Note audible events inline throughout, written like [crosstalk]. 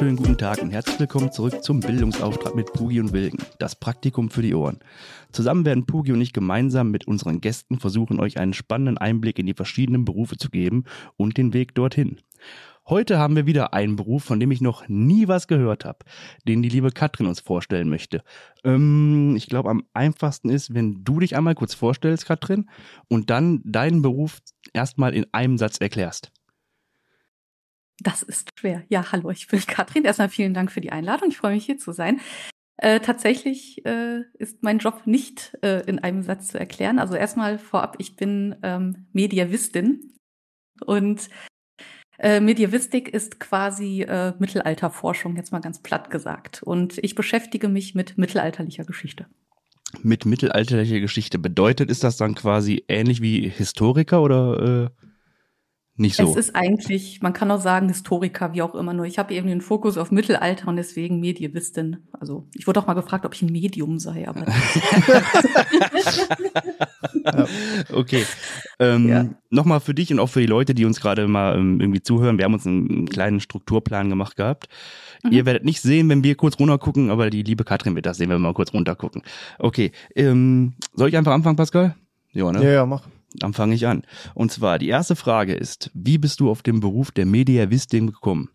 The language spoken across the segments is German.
wunderschönen guten Tag und herzlich willkommen zurück zum Bildungsauftrag mit Pugi und Wilgen, das Praktikum für die Ohren. Zusammen werden Pugi und ich gemeinsam mit unseren Gästen versuchen, euch einen spannenden Einblick in die verschiedenen Berufe zu geben und den Weg dorthin. Heute haben wir wieder einen Beruf, von dem ich noch nie was gehört habe, den die liebe Katrin uns vorstellen möchte. Ähm, ich glaube, am einfachsten ist, wenn du dich einmal kurz vorstellst, Katrin, und dann deinen Beruf erstmal in einem Satz erklärst. Das ist schwer. Ja, hallo, ich bin [laughs] Katrin. Erstmal vielen Dank für die Einladung. Ich freue mich, hier zu sein. Äh, tatsächlich äh, ist mein Job nicht äh, in einem Satz zu erklären. Also erstmal vorab, ich bin ähm, Mediavistin und äh, Medievistik ist quasi äh, Mittelalterforschung, jetzt mal ganz platt gesagt. Und ich beschäftige mich mit mittelalterlicher Geschichte. Mit mittelalterlicher Geschichte bedeutet, ist das dann quasi ähnlich wie Historiker oder äh, nicht so? Es ist eigentlich, man kann auch sagen Historiker, wie auch immer, nur ich habe eben den Fokus auf Mittelalter und deswegen Medievistin. Also ich wurde auch mal gefragt, ob ich ein Medium sei, aber. [laughs] [laughs] okay. Ähm, ja. Nochmal für dich und auch für die Leute, die uns gerade mal ähm, irgendwie zuhören. Wir haben uns einen, einen kleinen Strukturplan gemacht gehabt. Mhm. Ihr werdet nicht sehen, wenn wir kurz runtergucken, aber die liebe Katrin wird das sehen, wenn wir mal kurz runtergucken. Okay. Ähm, soll ich einfach anfangen, Pascal? Ja, ne? Ja, ja, mach. Dann fange ich an. Und zwar, die erste Frage ist, wie bist du auf den Beruf der Mediavistin gekommen?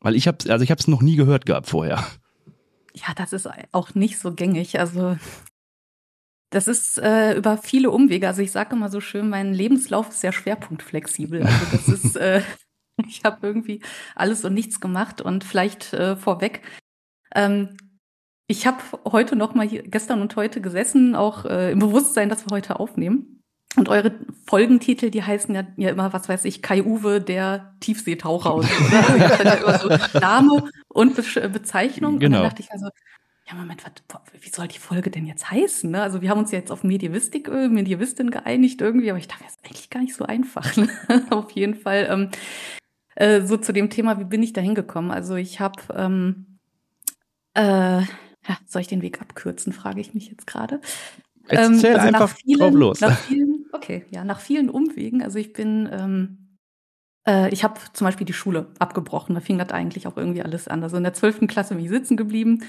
Weil ich habe also ich habe es noch nie gehört gehabt vorher. Ja, das ist auch nicht so gängig. Also das ist äh, über viele Umwege. Also ich sage immer so schön, mein Lebenslauf ist sehr schwerpunktflexibel. Also das ist, [laughs] äh, ich habe irgendwie alles und nichts gemacht und vielleicht äh, vorweg. Ähm, ich habe heute noch mal hier, gestern und heute gesessen, auch äh, im Bewusstsein, dass wir heute aufnehmen. Und eure Folgentitel, die heißen ja, ja immer, was weiß ich, Kai Uwe, der Tiefseetaucher oder so. ja immer so Name und Be Bezeichnung. Genau. Und dann genau. dachte ich also, ja, Moment, was, wie soll die Folge denn jetzt heißen? Ne? Also wir haben uns ja jetzt auf Medievistik, äh, Medievistin geeinigt irgendwie, aber ich dachte, das ist eigentlich gar nicht so einfach. Ne? [laughs] auf jeden Fall ähm, äh, so zu dem Thema, wie bin ich da hingekommen? Also ich habe, ähm, äh, ja, soll ich den Weg abkürzen, frage ich mich jetzt gerade. Erzähl ähm, also einfach vielen, drauf los. Nach vielen, okay, ja, nach vielen Umwegen. Also ich bin ähm, äh, ich habe zum Beispiel die Schule abgebrochen. Da fing das eigentlich auch irgendwie alles an. Also in der zwölften Klasse bin ich sitzen geblieben.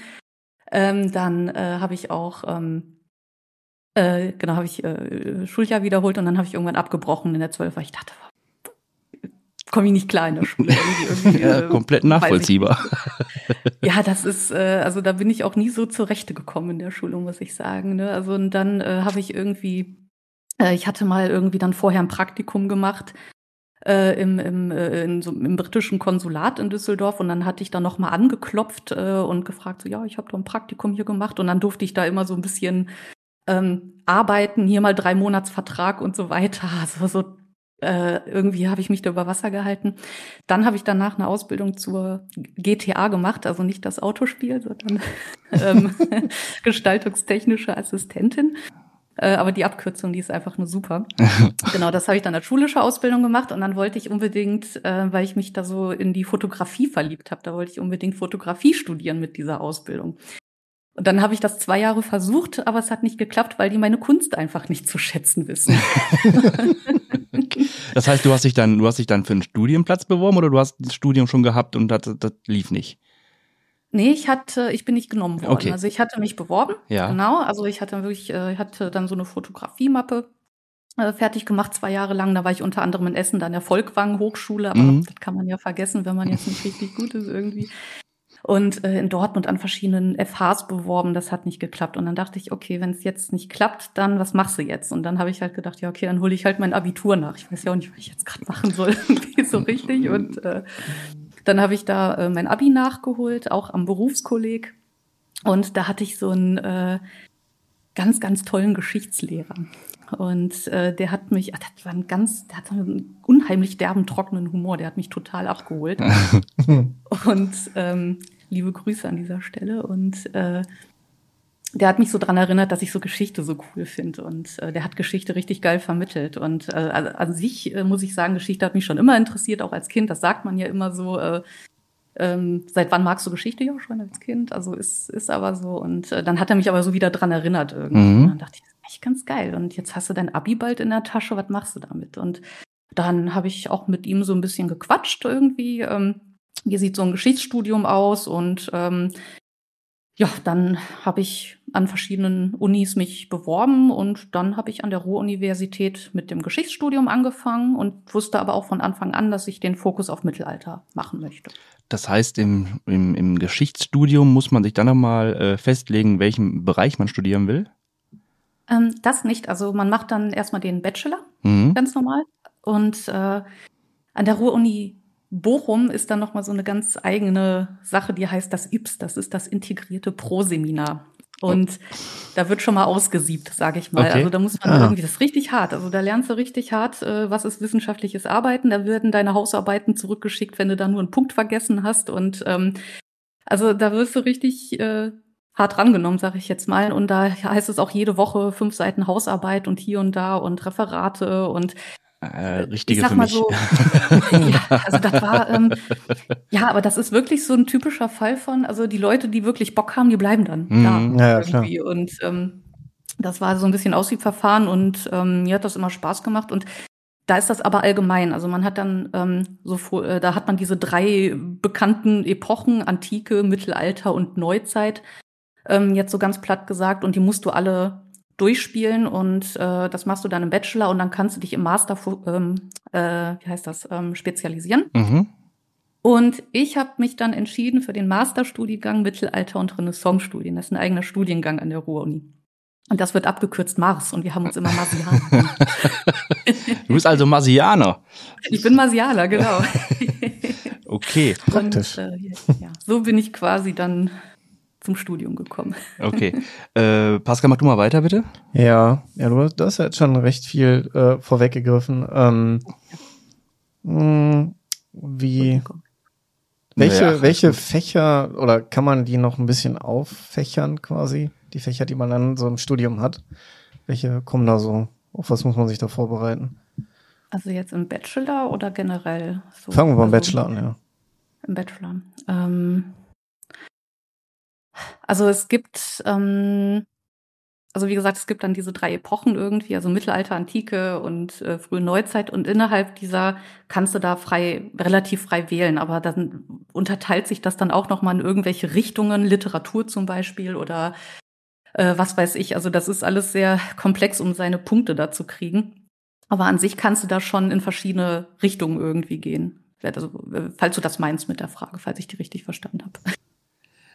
Ähm, dann äh, habe ich auch, ähm, äh, genau, habe ich äh, Schuljahr wiederholt und dann habe ich irgendwann abgebrochen in der 12, weil ich dachte, komme ich nicht klar in der Schule. Irgendwie, [laughs] irgendwie, ja, äh, komplett nachvollziehbar. ja, das ist, äh, also da bin ich auch nie so zurechte gekommen in der Schule, muss ich sagen. Ne? Also und dann äh, habe ich irgendwie, äh, ich hatte mal irgendwie dann vorher ein Praktikum gemacht äh, im, im, äh, in so, im britischen Konsulat in Düsseldorf und dann hatte ich da noch mal angeklopft äh, und gefragt, so ja, ich habe doch ein Praktikum hier gemacht und dann durfte ich da immer so ein bisschen ähm, arbeiten, hier mal drei Monatsvertrag und so weiter. [laughs] Also so äh, irgendwie habe ich mich da über Wasser gehalten. Dann habe ich danach eine Ausbildung zur GTA gemacht, also nicht das Autospiel, sondern [laughs] ähm, [laughs] gestaltungstechnische Assistentin. Äh, aber die Abkürzung, die ist einfach nur super. [laughs] genau, das habe ich dann als schulische Ausbildung gemacht und dann wollte ich unbedingt, äh, weil ich mich da so in die Fotografie verliebt habe, da wollte ich unbedingt Fotografie studieren mit dieser Ausbildung. Und dann habe ich das zwei Jahre versucht, aber es hat nicht geklappt, weil die meine Kunst einfach nicht zu schätzen wissen. [laughs] das heißt, du hast dich dann, du hast dich dann für einen Studienplatz beworben oder du hast das Studium schon gehabt und das, das lief nicht? Nee, ich hatte, ich bin nicht genommen worden. Okay. Also ich hatte mich beworben. Ja. Genau. Also ich hatte wirklich, äh, hatte dann so eine Fotografiemappe äh, fertig gemacht, zwei Jahre lang. Da war ich unter anderem in Essen, dann der Volkwang Hochschule, aber mhm. das kann man ja vergessen, wenn man jetzt nicht [laughs] richtig gut ist irgendwie. Und äh, in Dortmund an verschiedenen FHs beworben, das hat nicht geklappt. Und dann dachte ich, okay, wenn es jetzt nicht klappt, dann was machst du jetzt? Und dann habe ich halt gedacht, ja, okay, dann hole ich halt mein Abitur nach. Ich weiß ja auch nicht, was ich jetzt gerade machen soll, [laughs] so richtig. Und äh, dann habe ich da äh, mein Abi nachgeholt, auch am Berufskolleg. Und da hatte ich so einen äh, ganz, ganz tollen Geschichtslehrer. Und äh, der hat mich, ach, das war ein ganz, der hat so einen unheimlich derben, trockenen Humor, der hat mich total abgeholt. [laughs] und ähm, liebe Grüße an dieser Stelle. Und äh, der hat mich so dran erinnert, dass ich so Geschichte so cool finde und äh, der hat Geschichte richtig geil vermittelt und äh, also an sich äh, muss ich sagen, Geschichte hat mich schon immer interessiert, auch als Kind. Das sagt man ja immer so. Äh, ähm, seit wann magst du Geschichte? Ja, schon als Kind. Also ist ist aber so und äh, dann hat er mich aber so wieder dran erinnert irgendwie. Mhm. Und dann dachte ich, das ist echt ganz geil. Und jetzt hast du dein Abi bald in der Tasche. Was machst du damit? Und dann habe ich auch mit ihm so ein bisschen gequatscht irgendwie. Ähm, wie sieht so ein Geschichtsstudium aus und ähm, ja, dann habe ich an verschiedenen Unis mich beworben und dann habe ich an der Ruhr-Universität mit dem Geschichtsstudium angefangen und wusste aber auch von Anfang an, dass ich den Fokus auf Mittelalter machen möchte. Das heißt, im, im, im Geschichtsstudium muss man sich dann nochmal äh, festlegen, welchen Bereich man studieren will? Ähm, das nicht. Also man macht dann erstmal den Bachelor, mhm. ganz normal. Und äh, an der Ruhr-Uni Bochum ist dann nochmal so eine ganz eigene Sache, die heißt das IPS, das ist das integrierte Pro-Seminar. Und da wird schon mal ausgesiebt, sage ich mal. Okay. Also da muss man ah. irgendwie, das ist richtig hart. Also da lernst du richtig hart, äh, was ist wissenschaftliches Arbeiten. Da werden deine Hausarbeiten zurückgeschickt, wenn du da nur einen Punkt vergessen hast. Und ähm, also da wirst du richtig äh, hart rangenommen, sage ich jetzt mal. Und da heißt es auch jede Woche fünf Seiten Hausarbeit und hier und da und Referate und äh, richtige ich sag mal so, [laughs] ja, also das war, ähm, ja, aber das ist wirklich so ein typischer Fall von, also die Leute, die wirklich Bock haben, die bleiben dann mhm, da ja, irgendwie. Klar. Und ähm, das war so ein bisschen Aussiebverfahren und ähm, mir hat das immer Spaß gemacht und da ist das aber allgemein. Also man hat dann ähm, so, äh, da hat man diese drei bekannten Epochen, Antike, Mittelalter und Neuzeit, ähm, jetzt so ganz platt gesagt, und die musst du alle durchspielen und äh, das machst du dann im Bachelor und dann kannst du dich im Master ähm, äh, wie heißt das ähm, spezialisieren. Mhm. Und ich habe mich dann entschieden für den Masterstudiengang Mittelalter und Renaissance-Studien. Das ist ein eigener Studiengang an der Ruhr-Uni. Und das wird abgekürzt Mars und wir haben uns immer Marsianer. [laughs] du bist also Marsianer. Ich bin Marsianer, genau. [laughs] okay. Praktisch. Und, äh, ja, so bin ich quasi dann zum Studium gekommen. Okay. Äh, Pascal, mach du mal weiter, bitte. Ja, ja du, du hast ja jetzt schon recht viel äh, vorweggegriffen. Ähm, mh, hm, wie, welche, ja, welche Fächer oder kann man die noch ein bisschen auffächern quasi? Die Fächer, die man dann so im Studium hat. Welche kommen da so? Auf was muss man sich da vorbereiten? Also jetzt im Bachelor oder generell? So? Fangen wir beim also, Bachelor an, ja. Im Bachelor. Ähm, also es gibt, ähm, also wie gesagt, es gibt dann diese drei Epochen irgendwie, also Mittelalter, Antike und äh, frühe Neuzeit. Und innerhalb dieser kannst du da frei, relativ frei wählen. Aber dann unterteilt sich das dann auch nochmal in irgendwelche Richtungen, Literatur zum Beispiel oder äh, was weiß ich. Also das ist alles sehr komplex, um seine Punkte da zu kriegen. Aber an sich kannst du da schon in verschiedene Richtungen irgendwie gehen. Also, äh, falls du das meinst mit der Frage, falls ich die richtig verstanden habe.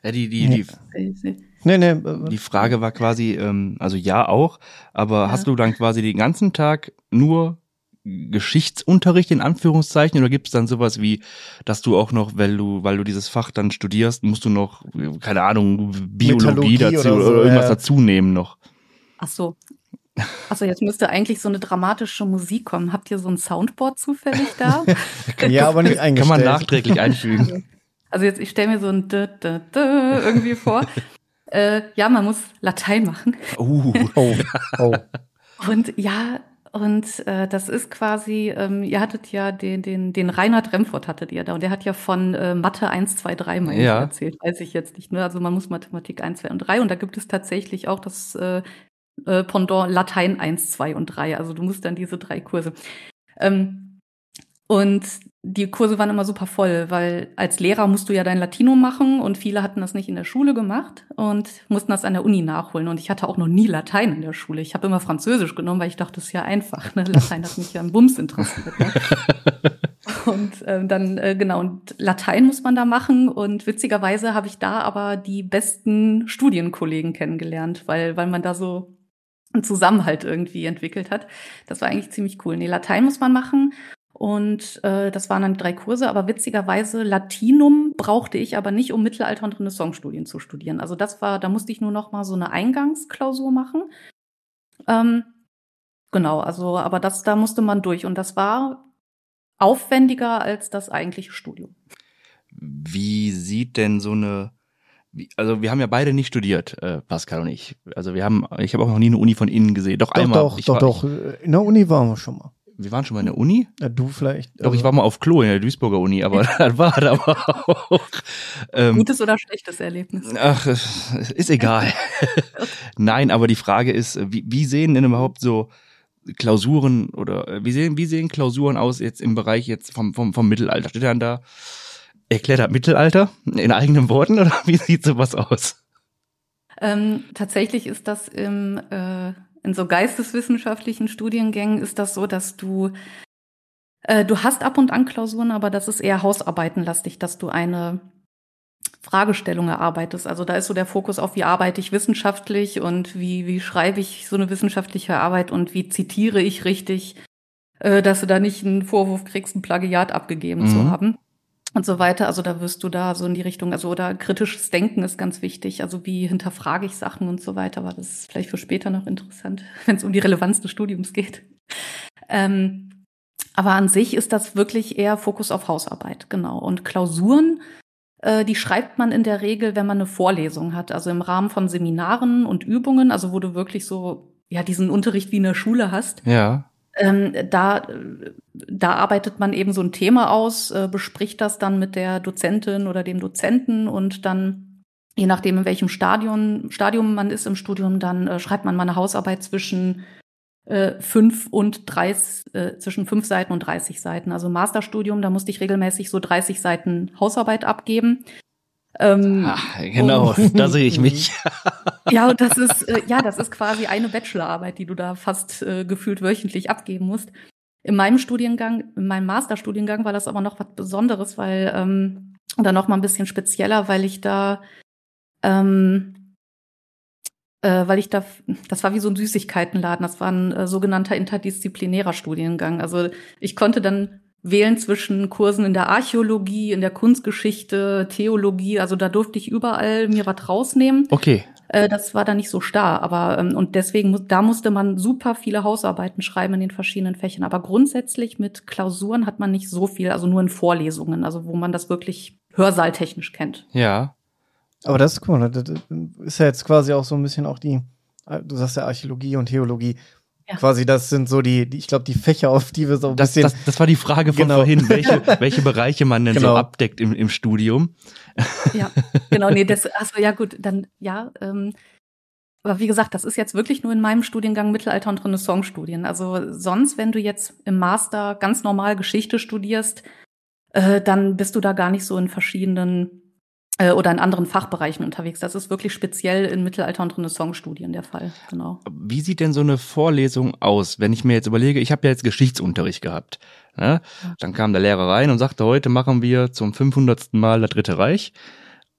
Ja, die, die, die, nee, nee, die Frage war quasi, ähm, also ja auch, aber ja. hast du dann quasi den ganzen Tag nur Geschichtsunterricht in Anführungszeichen oder gibt es dann sowas wie, dass du auch noch, weil du, weil du dieses Fach dann studierst, musst du noch, keine Ahnung, Biologie dazu oder, so, oder irgendwas ja. dazu nehmen noch? Ach so. Achso, jetzt müsste eigentlich so eine dramatische Musik kommen. Habt ihr so ein Soundboard zufällig da? [laughs] ja, aber nicht eingestellt. Kann man nachträglich einfügen. [laughs] Also jetzt, ich stelle mir so ein D -D -D irgendwie vor. [laughs] äh, ja, man muss Latein machen. Uh, oh, oh. [laughs] Und ja, und äh, das ist quasi, ähm, ihr hattet ja den, den, den Reinhard Remford hattet ihr da und der hat ja von äh, Mathe 1, 2, 3 mal ja. erzählt, weiß ich jetzt nicht. Ne? Also man muss Mathematik 1, 2 und 3 und da gibt es tatsächlich auch das äh, äh, Pendant Latein 1, 2 und 3. Also du musst dann diese drei Kurse. Ähm, und die Kurse waren immer super voll, weil als Lehrer musst du ja dein Latinum machen und viele hatten das nicht in der Schule gemacht und mussten das an der Uni nachholen. Und ich hatte auch noch nie Latein in der Schule. Ich habe immer Französisch genommen, weil ich dachte, das ist ja einfach. Ne? Latein hat mich ja im Bums interessiert. Ne? [laughs] und äh, dann, äh, genau, und Latein muss man da machen. Und witzigerweise habe ich da aber die besten Studienkollegen kennengelernt, weil, weil man da so einen Zusammenhalt irgendwie entwickelt hat. Das war eigentlich ziemlich cool. Nee, Latein muss man machen und äh, das waren dann drei Kurse, aber witzigerweise Latinum brauchte ich aber nicht, um Mittelalter- und Renaissance-Studien zu studieren. Also das war, da musste ich nur noch mal so eine Eingangsklausur machen. Ähm, genau, also aber das, da musste man durch und das war aufwendiger als das eigentliche Studium. Wie sieht denn so eine also wir haben ja beide nicht studiert, äh, Pascal und ich. Also wir haben, ich habe auch noch nie eine Uni von innen gesehen. Doch, doch einmal. Doch, ich doch, war, doch. In der Uni waren wir schon mal wir waren schon mal in der Uni. Ja, du vielleicht. Doch, ich war mal auf Klo in der Duisburger Uni, aber [laughs] das war das aber auch. Ähm, Gutes oder schlechtes Erlebnis? Ach, ist egal. [laughs] Nein, aber die Frage ist, wie, wie sehen denn überhaupt so Klausuren oder wie sehen, wie sehen Klausuren aus jetzt im Bereich jetzt vom, vom, vom Mittelalter? Steht dann da Erklär das Mittelalter in eigenen Worten oder [laughs] wie sieht sowas aus? Ähm, tatsächlich ist das im, äh, in so geisteswissenschaftlichen Studiengängen ist das so, dass du äh, du hast ab und an Klausuren, aber das ist eher hausarbeitenlastig, dass du eine Fragestellung erarbeitest. Also da ist so der Fokus auf, wie arbeite ich wissenschaftlich und wie, wie schreibe ich so eine wissenschaftliche Arbeit und wie zitiere ich richtig, äh, dass du da nicht einen Vorwurf kriegst, ein Plagiat abgegeben mhm. zu haben und so weiter. Also da wirst du da so in die Richtung, also oder kritisches Denken ist ganz wichtig. Also wie hinterfrage ich Sachen und so weiter. Aber das ist vielleicht für später noch interessant, [laughs] wenn es um die Relevanz des Studiums geht. Ähm, aber an sich ist das wirklich eher Fokus auf Hausarbeit, genau. Und Klausuren, äh, die schreibt man in der Regel, wenn man eine Vorlesung hat. Also im Rahmen von Seminaren und Übungen, also wo du wirklich so ja diesen Unterricht wie in der Schule hast. Ja. Ähm, da, da arbeitet man eben so ein Thema aus, äh, bespricht das dann mit der Dozentin oder dem Dozenten und dann, je nachdem, in welchem Stadion, Stadium man ist im Studium, dann äh, schreibt man mal eine Hausarbeit zwischen äh, fünf und 30, äh, zwischen fünf Seiten und 30 Seiten. Also Masterstudium, da musste ich regelmäßig so 30 Seiten Hausarbeit abgeben. Ähm, Ach, genau, da sehe ich mich. [laughs] ja, und das ist, äh, ja, das ist quasi eine Bachelorarbeit, die du da fast äh, gefühlt wöchentlich abgeben musst. In meinem Studiengang, in meinem Masterstudiengang war das aber noch was Besonderes, weil, ähm, oder noch mal ein bisschen spezieller, weil ich da, ähm, äh, weil ich da, das war wie so ein Süßigkeitenladen, das war ein äh, sogenannter interdisziplinärer Studiengang. Also ich konnte dann wählen zwischen Kursen in der Archäologie, in der Kunstgeschichte, Theologie. Also da durfte ich überall mir was rausnehmen. Okay. Äh, das war da nicht so starr, aber ähm, und deswegen da musste man super viele Hausarbeiten schreiben in den verschiedenen Fächern. Aber grundsätzlich mit Klausuren hat man nicht so viel, also nur in Vorlesungen, also wo man das wirklich hörsaaltechnisch kennt. Ja. Aber das ist cool. Das ist ja jetzt quasi auch so ein bisschen auch die, du sagst ja Archäologie und Theologie. Ja. Quasi, das sind so die, die ich glaube, die Fächer, auf die wir so ein das, bisschen. Das, das war die Frage von genau. vorhin, welche, [laughs] welche Bereiche man denn genau. so abdeckt im, im Studium. Ja, genau, nee, das, achso, ja gut, dann, ja, ähm, aber wie gesagt, das ist jetzt wirklich nur in meinem Studiengang Mittelalter- und Renaissance-Studien. Also sonst, wenn du jetzt im Master ganz normal Geschichte studierst, äh, dann bist du da gar nicht so in verschiedenen äh, oder in anderen Fachbereichen unterwegs. Das ist wirklich speziell in Mittelalter- und Renaissance-Studien der Fall. Genau. Wie sieht denn so eine Vorlesung aus, wenn ich mir jetzt überlege, ich habe ja jetzt Geschichtsunterricht gehabt. Ne? Dann kam der Lehrer rein und sagte, heute machen wir zum 500. Mal das Dritte Reich.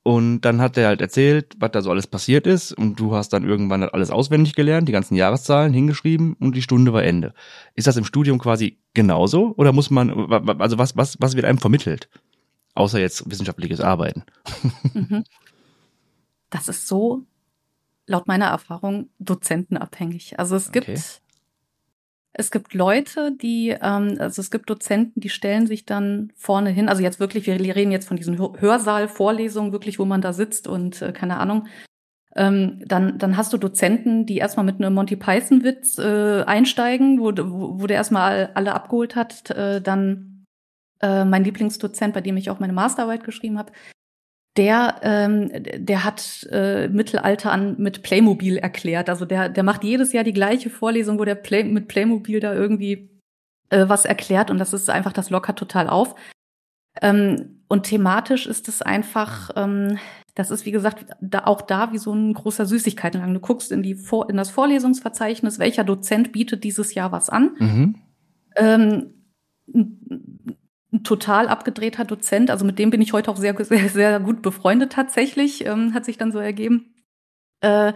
Und dann hat er halt erzählt, was da so alles passiert ist. Und du hast dann irgendwann alles auswendig gelernt, die ganzen Jahreszahlen hingeschrieben und die Stunde war Ende. Ist das im Studium quasi genauso? Oder muss man, also was, was, was wird einem vermittelt? Außer jetzt wissenschaftliches Arbeiten. Mhm. Das ist so, laut meiner Erfahrung, dozentenabhängig. Also es gibt, okay. es gibt Leute, die, ähm, also es gibt Dozenten, die stellen sich dann vorne hin, also jetzt wirklich, wir reden jetzt von diesen Hörsaal-Vorlesungen, wirklich, wo man da sitzt und äh, keine Ahnung, ähm, dann, dann hast du Dozenten, die erstmal mit einem Monty Python-Witz äh, einsteigen, wo, wo, wo der erstmal alle abgeholt hat, äh, dann äh, mein Lieblingsdozent, bei dem ich auch meine Masterarbeit geschrieben habe, der, ähm, der hat äh, Mittelalter an mit Playmobil erklärt. Also der, der macht jedes Jahr die gleiche Vorlesung, wo der Play mit Playmobil da irgendwie äh, was erklärt und das ist einfach, das lockert total auf. Ähm, und thematisch ist es einfach, ähm, das ist wie gesagt da, auch da wie so ein großer Süßigkeitenlang. Du guckst in die Vor in das Vorlesungsverzeichnis, welcher Dozent bietet dieses Jahr was an. Mhm. Ähm, ein total abgedrehter Dozent. Also mit dem bin ich heute auch sehr, sehr, sehr gut befreundet tatsächlich, ähm, hat sich dann so ergeben. Äh,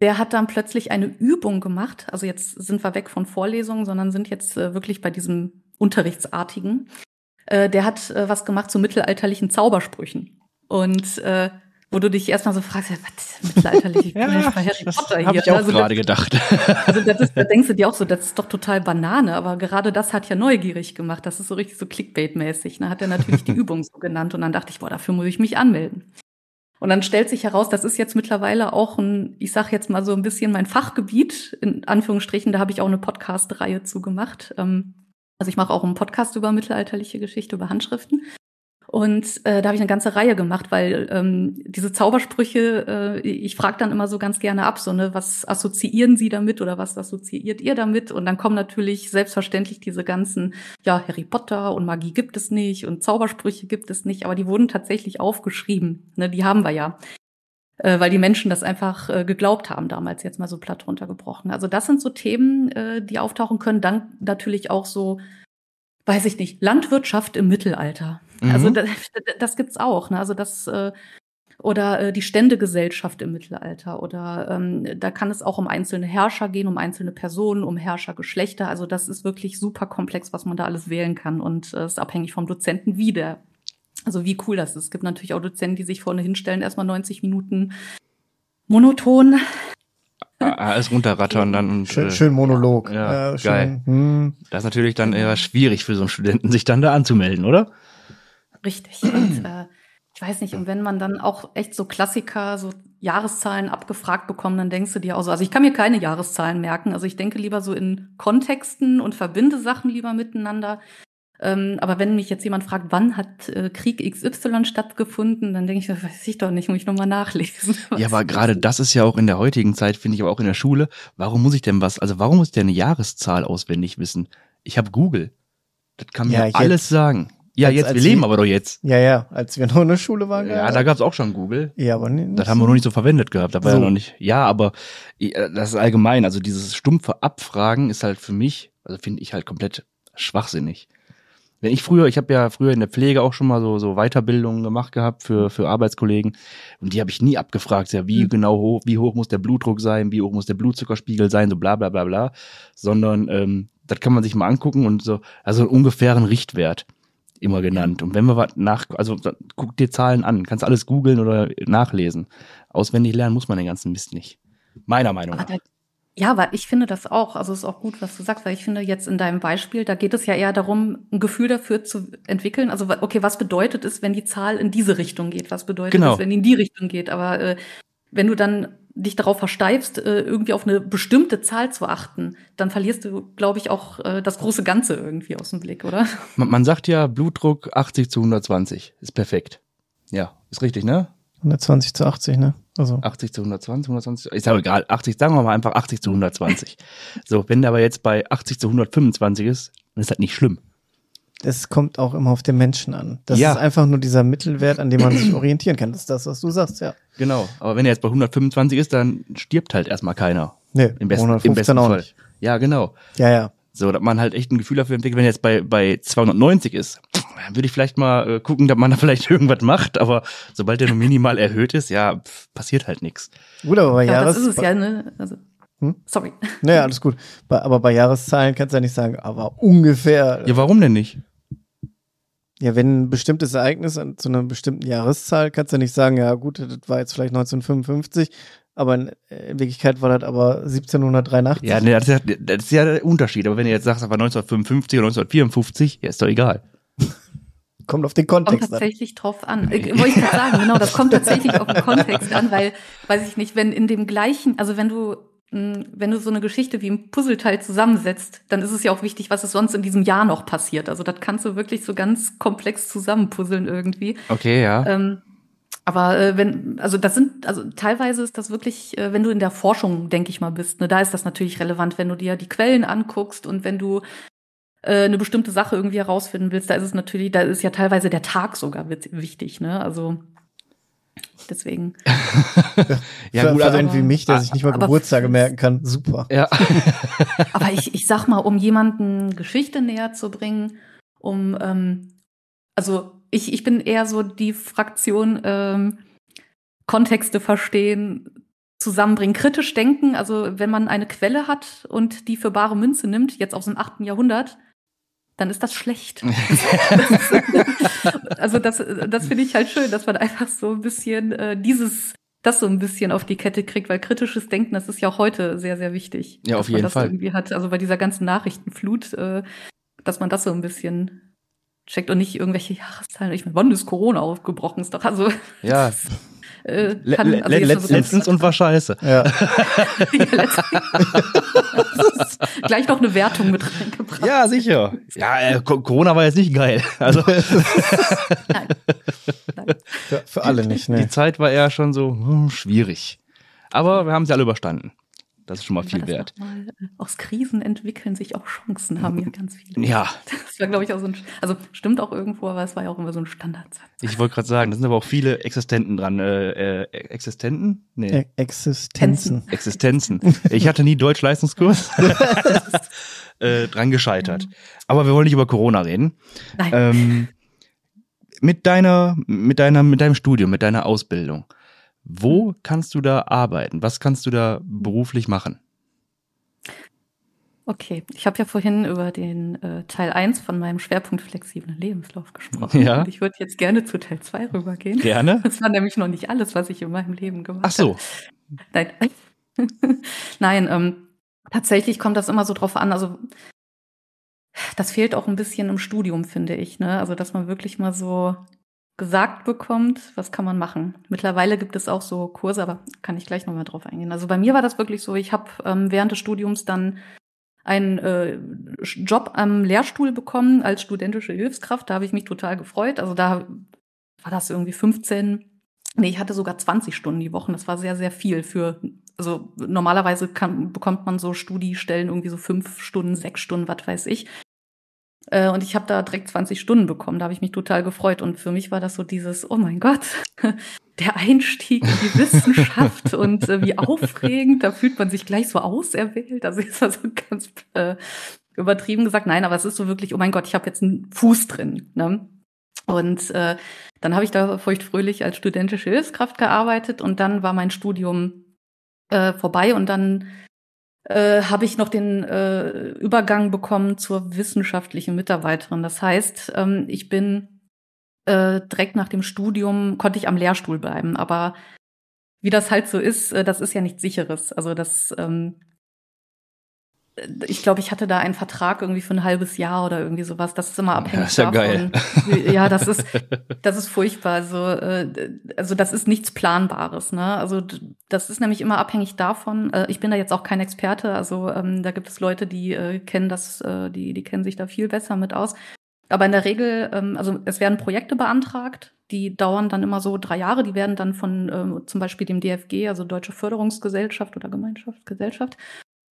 der hat dann plötzlich eine Übung gemacht. Also jetzt sind wir weg von Vorlesungen, sondern sind jetzt äh, wirklich bei diesem Unterrichtsartigen. Äh, der hat äh, was gemacht zu mittelalterlichen Zaubersprüchen. Und äh, wo du dich erstmal so fragst, was mittelalterlich, [laughs] ich bin ja, Harry Potter hier. Hab ich auch also gerade gedacht. [laughs] [laughs] Also das ist, da denkst du dir auch so, das ist doch total Banane, aber gerade das hat ja neugierig gemacht. Das ist so richtig so Clickbait-mäßig. Da ne? hat er natürlich die Übung so genannt und dann dachte ich, boah, dafür muss ich mich anmelden. Und dann stellt sich heraus, das ist jetzt mittlerweile auch ein, ich sag jetzt mal so ein bisschen mein Fachgebiet, in Anführungsstrichen, da habe ich auch eine Podcast-Reihe zu gemacht. Ähm, also ich mache auch einen Podcast über mittelalterliche Geschichte, über Handschriften. Und äh, da habe ich eine ganze Reihe gemacht, weil ähm, diese Zaubersprüche, äh, ich frage dann immer so ganz gerne ab, so ne, was assoziieren Sie damit oder was assoziiert ihr damit? Und dann kommen natürlich selbstverständlich diese ganzen, ja, Harry Potter und Magie gibt es nicht und Zaubersprüche gibt es nicht, aber die wurden tatsächlich aufgeschrieben. Ne, die haben wir ja. Äh, weil die Menschen das einfach äh, geglaubt haben, damals jetzt mal so platt runtergebrochen. Also das sind so Themen, äh, die auftauchen können. Dann natürlich auch so weiß ich nicht, Landwirtschaft im Mittelalter. Also mhm. Also das, [laughs] das gibt's auch. Ne? Also das äh, oder äh, die Ständegesellschaft im Mittelalter oder ähm, da kann es auch um einzelne Herrscher gehen, um einzelne Personen, um Herrschergeschlechter. Also das ist wirklich super komplex, was man da alles wählen kann und äh, ist abhängig vom Dozenten wie der. Also wie cool das ist. Es gibt natürlich auch Dozenten, die sich vorne hinstellen, erstmal 90 Minuten monoton alles runterrattern dann. Und, schön, äh, schön Monolog. Ja, schön, geil. Hm. Das ist natürlich dann eher schwierig für so einen Studenten, sich dann da anzumelden, oder? Richtig. Und, [clears throat] äh, ich weiß nicht, und wenn man dann auch echt so Klassiker, so Jahreszahlen abgefragt bekommt, dann denkst du dir auch so, also ich kann mir keine Jahreszahlen merken, also ich denke lieber so in Kontexten und verbinde Sachen lieber miteinander. Ähm, aber wenn mich jetzt jemand fragt, wann hat äh, Krieg XY stattgefunden, dann denke ich, das weiß ich doch nicht, muss ich nochmal nachlesen. [laughs] Ja, aber gerade das ist ja auch in der heutigen Zeit, finde ich, aber auch in der Schule. Warum muss ich denn was, also warum muss ich denn eine Jahreszahl auswendig wissen? Ich habe Google. Das kann mir ja, alles sagen. Ja, als, jetzt, als wir leben aber doch jetzt. Ja, ja, als wir noch in der Schule waren. Ja, ja. da gab's auch schon Google. Ja, aber nicht, Das haben wir noch nicht so verwendet gehabt, da war so. ja noch nicht. Ja, aber das ist allgemein, also dieses stumpfe Abfragen ist halt für mich, also finde ich halt komplett schwachsinnig. Wenn ich früher, ich habe ja früher in der Pflege auch schon mal so, so Weiterbildungen gemacht gehabt für, für Arbeitskollegen und die habe ich nie abgefragt, ja, wie mhm. genau hoch, wie hoch muss der Blutdruck sein, wie hoch muss der Blutzuckerspiegel sein, so bla bla bla bla, sondern ähm, das kann man sich mal angucken und so, also ungefähren Richtwert immer genannt. Und wenn wir was nach, also guck dir Zahlen an, kannst alles googeln oder nachlesen. Auswendig lernen muss man den ganzen Mist nicht. Meiner Meinung nach. Ja, aber ich finde das auch. Also es ist auch gut, was du sagst, weil ich finde jetzt in deinem Beispiel, da geht es ja eher darum, ein Gefühl dafür zu entwickeln. Also okay, was bedeutet es, wenn die Zahl in diese Richtung geht? Was bedeutet genau. es, wenn die in die Richtung geht? Aber äh, wenn du dann dich darauf versteifst, äh, irgendwie auf eine bestimmte Zahl zu achten, dann verlierst du, glaube ich, auch äh, das große Ganze irgendwie aus dem Blick, oder? Man, man sagt ja, Blutdruck 80 zu 120 ist perfekt. Ja, ist richtig, ne? 120 zu 80, ne? Also. 80 zu 120, 120, ist ja egal, 80, sagen wir mal einfach 80 zu 120. so, wenn der aber jetzt bei 80 zu 125 ist, dann ist das nicht schlimm. Es kommt auch immer auf den Menschen an. Das ja. ist einfach nur dieser Mittelwert, an dem man sich orientieren kann. Das ist das, was du sagst, ja. Genau, aber wenn er jetzt bei 125 ist, dann stirbt halt erstmal keiner. Nee, im besten, im besten Fall. Nicht. Ja, genau. Ja, ja. So, dass man halt echt ein Gefühl dafür entwickelt, wenn er jetzt bei, bei 290 ist, dann würde ich vielleicht mal äh, gucken, dass man da vielleicht [laughs] irgendwas macht, aber sobald der nur minimal erhöht ist, ja, pff, passiert halt nichts. Gut, aber bei ja, Jahres... Das ist es ja, ne? Also, hm? Sorry. Naja, alles gut. aber bei Jahreszahlen kannst du ja nicht sagen, aber ungefähr. Ja, warum denn nicht? Ja, wenn ein bestimmtes Ereignis zu einer bestimmten Jahreszahl, kannst du nicht sagen, ja gut, das war jetzt vielleicht 1955, aber in, Wirklichkeit war das aber 1783. Ja, nee, das, ist ja, das ist ja der Unterschied. Aber wenn du jetzt sagst, das war 1955 oder 1954, ja, ist doch egal. [laughs] Kommt auf den Kontext kommt tatsächlich an. drauf an. Ich, wollte ich gerade sagen, genau, das kommt tatsächlich auf den Kontext an, weil, weiß ich nicht, wenn in dem gleichen, also wenn du, wenn du so eine Geschichte wie ein Puzzleteil zusammensetzt, dann ist es ja auch wichtig, was ist sonst in diesem Jahr noch passiert. Also das kannst du wirklich so ganz komplex zusammenpuzzeln irgendwie. Okay, ja. Ähm, aber äh, wenn, also das sind, also teilweise ist das wirklich, äh, wenn du in der Forschung, denke ich mal, bist, ne, da ist das natürlich relevant, wenn du dir die Quellen anguckst und wenn du äh, eine bestimmte Sache irgendwie herausfinden willst, da ist es natürlich, da ist ja teilweise der Tag sogar wichtig, ne? Also deswegen. [laughs] ja, für, gut, also einen wie mich, der sich nicht mal Geburtstage merken kann, super. Ja. [laughs] aber ich, ich sag mal, um jemanden Geschichte näher zu bringen, um ähm, also ich, ich bin eher so die Fraktion ähm, Kontexte verstehen, zusammenbringen, kritisch denken. Also wenn man eine Quelle hat und die für bare Münze nimmt, jetzt aus dem achten Jahrhundert, dann ist das schlecht. [laughs] also das, das finde ich halt schön, dass man einfach so ein bisschen äh, dieses, das so ein bisschen auf die Kette kriegt, weil kritisches Denken, das ist ja auch heute sehr, sehr wichtig. Ja, auf jeden das Fall. Irgendwie hat, also bei dieser ganzen Nachrichtenflut, äh, dass man das so ein bisschen checkt und nicht irgendwelche Jahreszahlen. Ich meine, wann ist Corona aufgebrochen? Ist doch also. Ja. Äh, kann, also Letz, so letztens und war scheiße. Ja. [laughs] ja [laughs] gleich noch eine Wertung mit reingebracht. Ja, sicher. Ja, äh, Corona war jetzt nicht geil. Also Nein. [laughs] Nein. Für, für alle nicht, ne? Die Zeit war eher schon so hm, schwierig. Aber wir haben sie alle überstanden. Das ist schon mal viel wert. Mal, äh, aus Krisen entwickeln sich auch Chancen, haben ja ganz viele. Ja. Das war, glaube ich, auch so ein, also stimmt auch irgendwo, aber es war ja auch immer so ein Standardsatz. Ich wollte gerade sagen, da sind aber auch viele Existenten dran. Äh, äh, Existenten? Nee. E Existenzen. Existenzen. [laughs] Ich hatte nie Deutsch-Leistungskurs. [laughs] [laughs] äh, dran gescheitert. Aber wir wollen nicht über Corona reden. Nein. Ähm, mit deiner, mit deiner, mit deinem Studium, mit deiner Ausbildung. Wo kannst du da arbeiten? Was kannst du da beruflich machen? Okay, ich habe ja vorhin über den äh, Teil 1 von meinem Schwerpunkt flexiblen Lebenslauf gesprochen. Ja. Und ich würde jetzt gerne zu Teil 2 rübergehen. Gerne. [laughs] Das war nämlich noch nicht alles, was ich in meinem Leben gemacht habe. Ach so. Nein, [laughs] Nein ähm, tatsächlich kommt das immer so drauf an. Also das fehlt auch ein bisschen im Studium, finde ich. Ne? Also dass man wirklich mal so gesagt bekommt, was kann man machen. Mittlerweile gibt es auch so Kurse, aber kann ich gleich nochmal drauf eingehen. Also bei mir war das wirklich so, ich habe ähm, während des Studiums dann einen äh, Job am Lehrstuhl bekommen als studentische Hilfskraft. Da habe ich mich total gefreut. Also da war das irgendwie 15, nee, ich hatte sogar 20 Stunden die Woche. Das war sehr, sehr viel für, also normalerweise kann, bekommt man so Studiestellen irgendwie so fünf Stunden, sechs Stunden, was weiß ich. Äh, und ich habe da direkt 20 Stunden bekommen. Da habe ich mich total gefreut. Und für mich war das so dieses, oh mein Gott, [laughs] der Einstieg in die Wissenschaft [laughs] und äh, wie aufregend. Da fühlt man sich gleich so auserwählt. Also ist das so ganz äh, übertrieben gesagt. Nein, aber es ist so wirklich, oh mein Gott, ich habe jetzt einen Fuß drin. Ne? Und äh, dann habe ich da feuchtfröhlich als studentische Hilfskraft gearbeitet und dann war mein Studium äh, vorbei und dann äh, habe ich noch den äh, Übergang bekommen zur wissenschaftlichen Mitarbeiterin. Das heißt, ähm, ich bin äh, direkt nach dem Studium, konnte ich am Lehrstuhl bleiben. Aber wie das halt so ist, äh, das ist ja nichts Sicheres. Also das ähm, ich glaube, ich hatte da einen Vertrag irgendwie für ein halbes Jahr oder irgendwie sowas. Das ist immer abhängig ja, ist ja davon. Geil. Ja, das ist das ist furchtbar. Also äh, also das ist nichts Planbares. Ne? Also das ist nämlich immer abhängig davon. Äh, ich bin da jetzt auch kein Experte. Also ähm, da gibt es Leute, die äh, kennen das, äh, die die kennen sich da viel besser mit aus. Aber in der Regel, ähm, also es werden Projekte beantragt, die dauern dann immer so drei Jahre. Die werden dann von ähm, zum Beispiel dem DFG, also Deutsche Förderungsgesellschaft oder Gemeinschaft, Gesellschaft,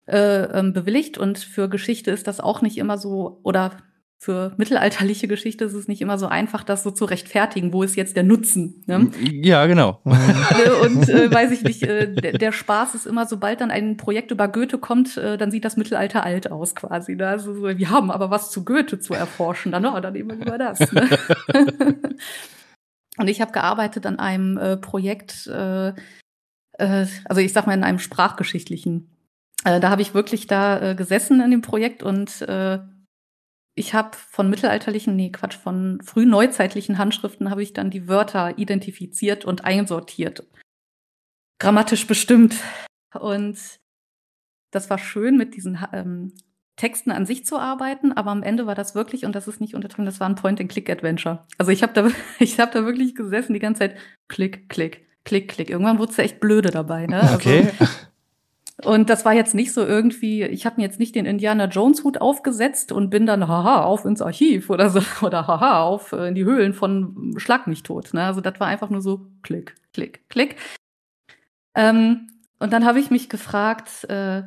äh, ähm, bewilligt. Und für Geschichte ist das auch nicht immer so, oder für mittelalterliche Geschichte ist es nicht immer so einfach, das so zu rechtfertigen. Wo ist jetzt der Nutzen? Ne? Ja, genau. [laughs] Äh, und äh, weiß ich nicht, äh, der, Spaß ist immer, sobald dann ein Projekt über Goethe kommt, äh, dann sieht das Mittelalter alt aus quasi. Ne? Also so, wir haben aber was zu Goethe zu erforschen. Dann, oh, dann nehmen wir das. Ne? [laughs] und ich habe gearbeitet an einem äh, Projekt, äh, äh, also ich sag mal in einem sprachgeschichtlichen äh, da habe ich wirklich da äh, gesessen in dem Projekt und äh, ich habe von mittelalterlichen, nee, Quatsch, von frühneuzeitlichen Handschriften habe ich dann die Wörter identifiziert und einsortiert. Grammatisch bestimmt. Und das war schön, mit diesen ähm, Texten an sich zu arbeiten, aber am Ende war das wirklich, und das ist nicht untertrieben, das war ein Point-and-Click-Adventure. Also ich habe da, [laughs] ich hab da wirklich gesessen, die ganze Zeit Klick, Klick, Klick, Klick. Irgendwann wurde es ja echt blöde dabei. Ne? [laughs] Also, okay. Und das war jetzt nicht so irgendwie, ich habe mir jetzt nicht den Indiana Jones Hut aufgesetzt und bin dann haha auf ins Archiv oder so [laughs] oder haha auf äh, in die Höhlen von Schlag mich tot. Ne? Also das war einfach nur so klick, klick, klick. Ähm, und dann habe ich mich gefragt, äh,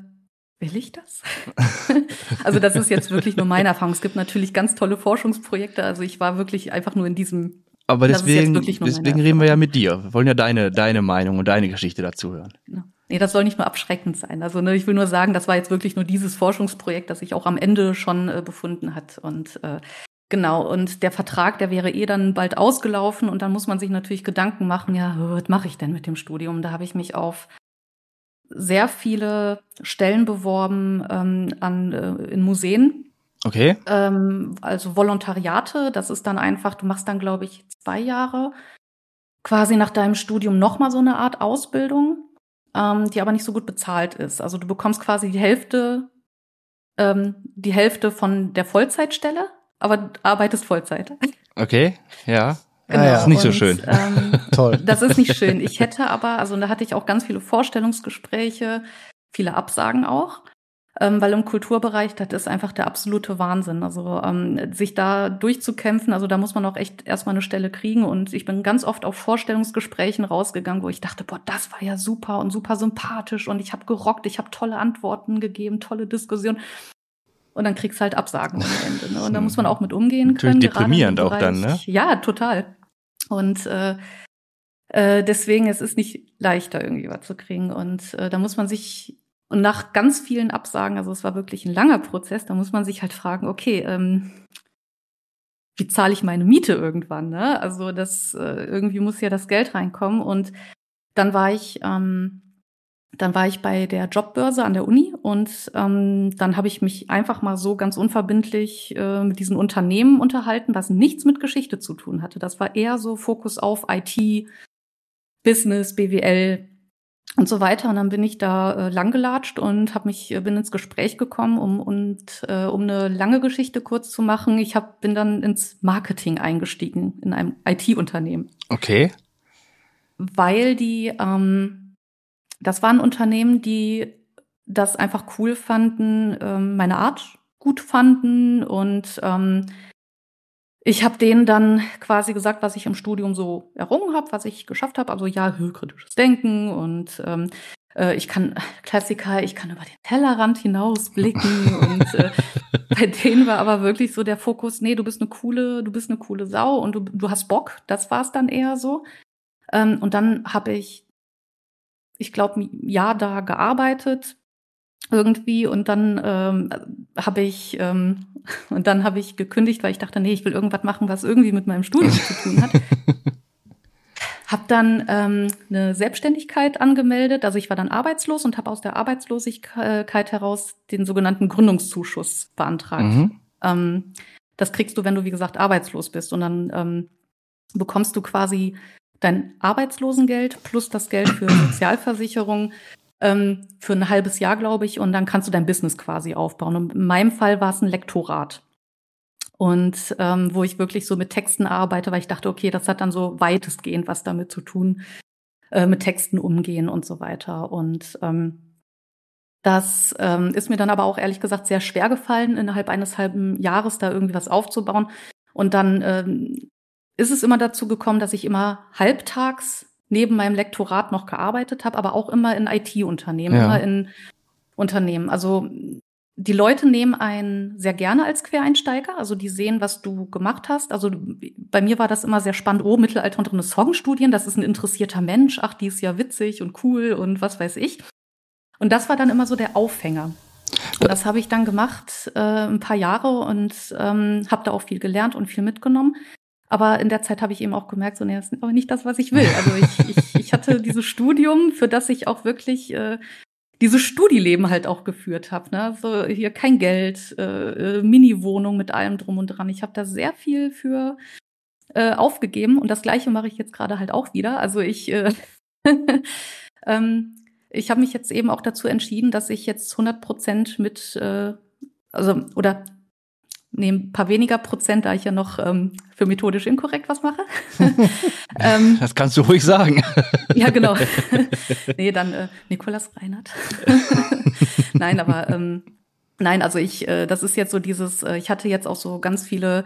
will ich das? [laughs] also das ist jetzt wirklich nur meine Erfahrung. Es gibt natürlich ganz tolle Forschungsprojekte. Also ich war wirklich einfach nur in diesem. Aber deswegen, deswegen reden wir ja mit dir. Wir wollen ja deine, deine Meinung und deine Geschichte dazu hören. Ja. Nee, das soll nicht nur abschreckend sein. Also ne, ich will nur sagen, das war jetzt wirklich nur dieses Forschungsprojekt, das sich auch am Ende schon äh, befunden hat. Und äh, genau, und der Vertrag, der wäre eh dann bald ausgelaufen und dann muss man sich natürlich Gedanken machen, ja, was mache ich denn mit dem Studium? Da habe ich mich auf sehr viele Stellen beworben ähm, an, äh, in Museen. Okay. Ähm, also Volontariate, das ist dann einfach, du machst dann, glaube ich, zwei Jahre quasi nach deinem Studium nochmal so eine Art Ausbildung ähm, die aber nicht so gut bezahlt ist. Also du bekommst quasi die Hälfte, ähm, die Hälfte von der Vollzeitstelle, aber arbeitest Vollzeit. Okay, ja. [laughs] Genau. Ah, ja. Das ist nicht so schön. Ähm, [laughs] Toll. Das ist nicht schön. Ich hätte aber, also da hatte ich auch ganz viele Vorstellungsgespräche, viele Absagen auch. Ähm, weil im Kulturbereich, das ist einfach der absolute Wahnsinn. Also ähm, sich da durchzukämpfen, also da muss man auch echt erstmal eine Stelle kriegen. Und ich bin ganz oft auf Vorstellungsgesprächen rausgegangen, wo ich dachte, boah, das war ja super und super sympathisch und ich habe gerockt, ich habe tolle Antworten gegeben, tolle Diskussion. Und dann kriegst du halt Absagen am [laughs] Ende. Ne? Und da muss man auch mit umgehen können. Natürlich deprimierend auch dann, ne? Ja, total. Und äh, äh, deswegen, es ist nicht leichter, irgendwie was zu kriegen. Und äh, da muss man sich und nach ganz vielen Absagen, also es war wirklich ein langer Prozess, da muss man sich halt fragen, okay, ähm, wie zahle ich meine Miete irgendwann? Ne? Also das äh, irgendwie muss ja das Geld reinkommen. Und dann war ich, ähm, dann war ich bei der Jobbörse an der Uni und ähm, dann habe ich mich einfach mal so ganz unverbindlich äh, mit diesen Unternehmen unterhalten, was nichts mit Geschichte zu tun hatte. Das war eher so Fokus auf IT, Business, BWL, und so weiter. Und dann bin ich da äh, langgelatscht und habe mich äh, bin ins Gespräch gekommen, um und äh, um eine lange Geschichte kurz zu machen. Ich hab, bin dann ins Marketing eingestiegen in einem IT-Unternehmen. Okay. Weil die, ähm, das waren Unternehmen, die das einfach cool fanden, ähm, meine Art gut fanden und ähm, ich habe denen dann quasi gesagt, was ich im Studium so errungen habe, was ich geschafft habe. Also ja, kritisches Denken und ähm, äh, ich kann Klassiker, ich kann über den Tellerrand hinausblicken [laughs] und äh, bei denen war aber wirklich so der Fokus, nee, du bist eine coole, du bist eine coole Sau und du, du hast Bock. Das war es dann eher so. Ähm, und dann habe ich, ich glaube, ein Jahr da gearbeitet irgendwie und dann ähm, habe ich ähm, [laughs] und dann habe ich gekündigt, weil ich dachte, nee, ich will irgendwas machen, was irgendwie mit meinem Studium zu tun hat. [laughs] Hab dann ähm, eine Selbstständigkeit angemeldet, also ich war dann arbeitslos und habe aus der Arbeitslosigkeit heraus den sogenannten Gründungszuschuss beantragt. Mhm. Ähm, das kriegst du, wenn du wie gesagt arbeitslos bist und dann ähm, bekommst du quasi dein Arbeitslosengeld plus das Geld für [coughs] Sozialversicherung ähm, für ein halbes Jahr, glaube ich, und dann kannst du dein Business quasi aufbauen. Und in meinem Fall war es ein Lektorat. Und ähm, wo ich wirklich so mit Texten arbeite, weil ich dachte, okay, das hat dann so weitestgehend was damit zu tun, äh, mit Texten umgehen und so weiter. Und ähm, das ähm, ist mir dann aber auch ehrlich gesagt sehr schwer gefallen, innerhalb eines halben Jahres da irgendwie was aufzubauen. Und dann ähm, ist es immer dazu gekommen, dass ich immer halbtags neben meinem Lektorat noch gearbeitet habe, aber auch immer in IT-Unternehmen, ja. immer in Unternehmen. Also die Leute nehmen einen sehr gerne als Quereinsteiger, also die sehen, was du gemacht hast. Also bei mir war das immer sehr spannend. Oh, Mittelalter und Renaissance-Studien, das ist ein interessierter Mensch. Ach, die ist ja witzig und cool und was weiß ich. Und das war dann immer so der Aufhänger. Und das habe ich dann gemacht äh, ein paar Jahre und ähm, habe da auch viel gelernt und viel mitgenommen. Aber in der Zeit habe ich eben auch gemerkt, so, nee, das ist aber nicht das, was ich will. Also ich, ich, [laughs] ich hatte dieses Studium, für das ich auch wirklich äh, dieses Studieleben halt auch geführt habe. Ne? So hier kein Geld, äh, äh, Mini-Wohnung mit allem drum und dran. Ich habe da sehr viel für äh, aufgegeben und das Gleiche mache ich jetzt gerade halt auch wieder. Also ich, äh, [laughs] ähm, ich habe mich jetzt eben auch dazu entschieden, dass ich jetzt 100 Prozent mit, äh, also oder nee, ein paar weniger Prozent, da ich ja noch ähm, für methodisch inkorrekt was mache. [laughs] ähm, das kannst du ruhig sagen. ja, genau. [laughs] nee, dann äh, Nikolas Reinhardt. [laughs] nein, aber ähm, nein, also ich, äh, das ist jetzt so dieses, äh, ich hatte jetzt auch so ganz viele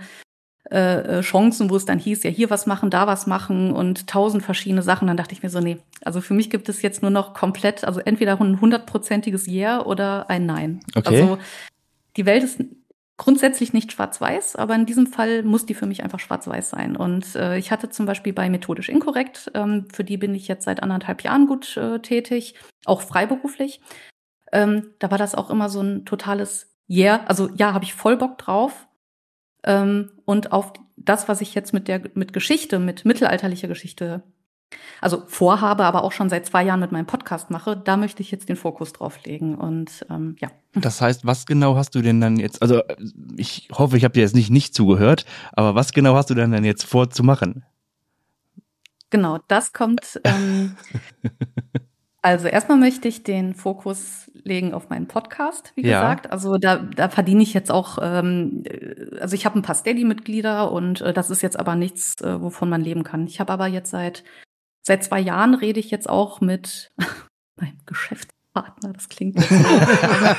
äh, äh, Chancen, wo es dann hieß, ja, hier was machen, da was machen und tausend verschiedene Sachen. Dann dachte ich mir so, nee, also für mich gibt es jetzt nur noch komplett, also entweder ein hundertprozentiges Yeah oder ein Nein. Okay. Also die Welt ist grundsätzlich nicht schwarz-weiß, aber in diesem Fall muss die für mich einfach schwarz-weiß sein. Und äh, ich hatte zum Beispiel bei Methodisch Inkorrekt, ähm, für die bin ich jetzt seit anderthalb Jahren gut äh, tätig, auch freiberuflich. Ähm, da war das auch immer so ein totales Yeah, also ja, habe ich voll Bock drauf. Ähm, und auf das, was ich jetzt mit der mit Geschichte, mit mittelalterlicher Geschichte also vorhabe, aber auch schon seit zwei Jahren mit meinem Podcast mache, da möchte ich jetzt den Fokus drauf legen. Und ähm, ja. Das heißt, was genau hast du denn dann jetzt, also ich hoffe, ich habe dir jetzt nicht nicht zugehört, aber was genau hast du denn dann jetzt vor zu machen? Genau, das kommt. Ähm, [laughs] also erstmal möchte ich den Fokus legen auf meinen Podcast, wie ja. gesagt. Also da, da verdiene ich jetzt auch, ähm, also ich habe ein paar Steady-Mitglieder und äh, das ist jetzt aber nichts, äh, wovon man leben kann. Ich habe aber jetzt seit Seit zwei Jahren rede ich jetzt auch mit [laughs] meinem Geschäft, Partner, das klingt jetzt so. aber,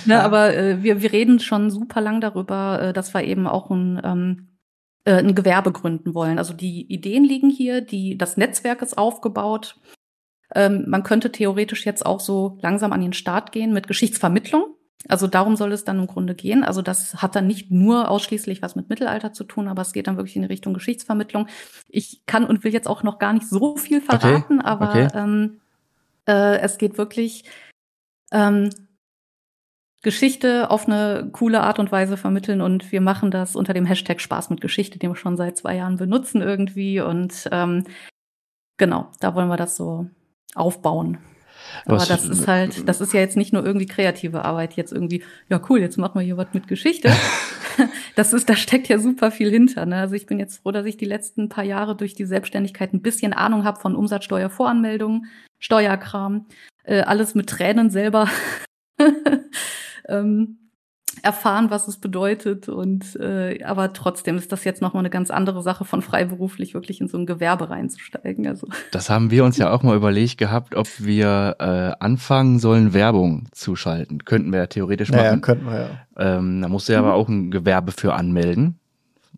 [laughs] ne, aber äh, wir, wir reden schon super lang darüber, äh, dass wir eben auch ein, ähm, äh, ein Gewerbe gründen wollen. Also die Ideen liegen hier, die, das Netzwerk ist aufgebaut. Ähm, man könnte theoretisch jetzt auch so langsam an den Start gehen mit Geschichtsvermittlung. Also darum soll es dann im Grunde gehen. Also das hat dann nicht nur ausschließlich was mit Mittelalter zu tun, aber es geht dann wirklich in die Richtung Geschichtsvermittlung. Ich kann und will jetzt auch noch gar nicht so viel verraten, okay. aber okay. Ähm, äh, es geht wirklich ähm, Geschichte auf eine coole Art und Weise vermitteln und wir machen das unter dem Hashtag Spaß mit Geschichte, den wir schon seit zwei Jahren benutzen irgendwie und ähm, genau, da wollen wir das so aufbauen. Aber was, das ist halt, das ist ja jetzt nicht nur irgendwie kreative Arbeit, jetzt irgendwie, ja cool, jetzt machen wir hier was mit Geschichte. [laughs] das ist, da steckt ja super viel hinter. Ne? Also ich bin jetzt froh, dass ich die letzten paar Jahre durch die Selbstständigkeit ein bisschen Ahnung habe von Umsatzsteuervoranmeldungen, Steuerkram, äh, alles mit Tränen selber [laughs] ähm, erfahren, was es bedeutet. Und äh, aber trotzdem ist das jetzt nochmal eine ganz andere Sache, von freiberuflich wirklich in so ein Gewerbe reinzusteigen. Also [laughs] das haben wir uns ja auch mal überlegt gehabt, ob wir äh, anfangen sollen, Werbung zu schalten. Könnten wir ja theoretisch machen. Ja, könnten wir ja. Ähm, da musst du ja aber auch ein Gewerbe für anmelden.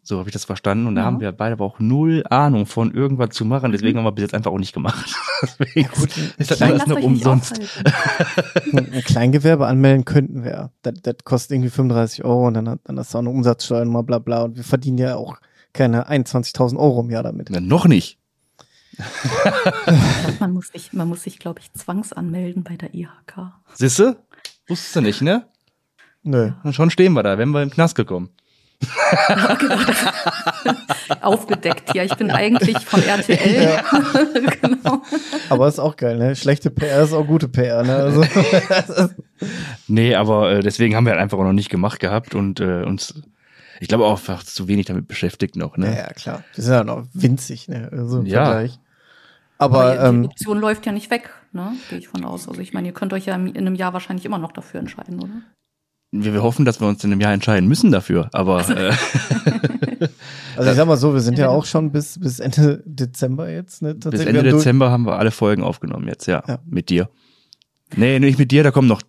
So habe ich das verstanden. Und da haben wir beide aber auch null Ahnung von irgendwas zu machen. Deswegen haben wir bis jetzt einfach auch nicht gemacht. [laughs] Deswegen ja, gut, ist das alles nur umsonst. ein Kleingewerbe anmelden könnten wir. Das, das kostet irgendwie 35 Euro und dann, hat, dann hast du auch eine Umsatzsteuer und mal bla bla. Und wir verdienen ja auch keine 21.000 Euro im Jahr damit. Na, noch nicht. [laughs] [laughs] man muss sich, man muss sich, glaube ich, zwangsanmelden bei der IHK. Sisse? Wusstest du nicht, ne? Nö. Und schon stehen wir da, wenn wir im Knast gekommen. [laughs] Aufgedeckt, ja. Ich bin eigentlich von RTL. Ja. [laughs] genau. Aber ist auch geil, ne? Schlechte PR ist auch gute PR, ne? Also, [laughs] nee, aber äh, deswegen haben wir halt einfach auch noch nicht gemacht gehabt und äh, uns, ich glaube auch einfach zu wenig damit beschäftigt noch, ne? Ja, ja klar. Wir sind ja noch winzig, ne? Also im ja. Vergleich. Aber, aber die, ähm, Option läuft ja nicht weg, ne? Gehe ich von aus. Also ich meine, ihr könnt euch ja in einem Jahr wahrscheinlich immer noch dafür entscheiden, oder? Wir, wir hoffen, dass wir uns in einem Jahr entscheiden müssen dafür, aber. Also, äh, [laughs] also ich sag mal so, wir sind ja, ja auch schon bis, bis Ende Dezember jetzt, ne? Bis Ende Dezember haben wir alle Folgen aufgenommen jetzt, ja, ja. Mit dir. Nee, nicht mit dir, da kommen noch.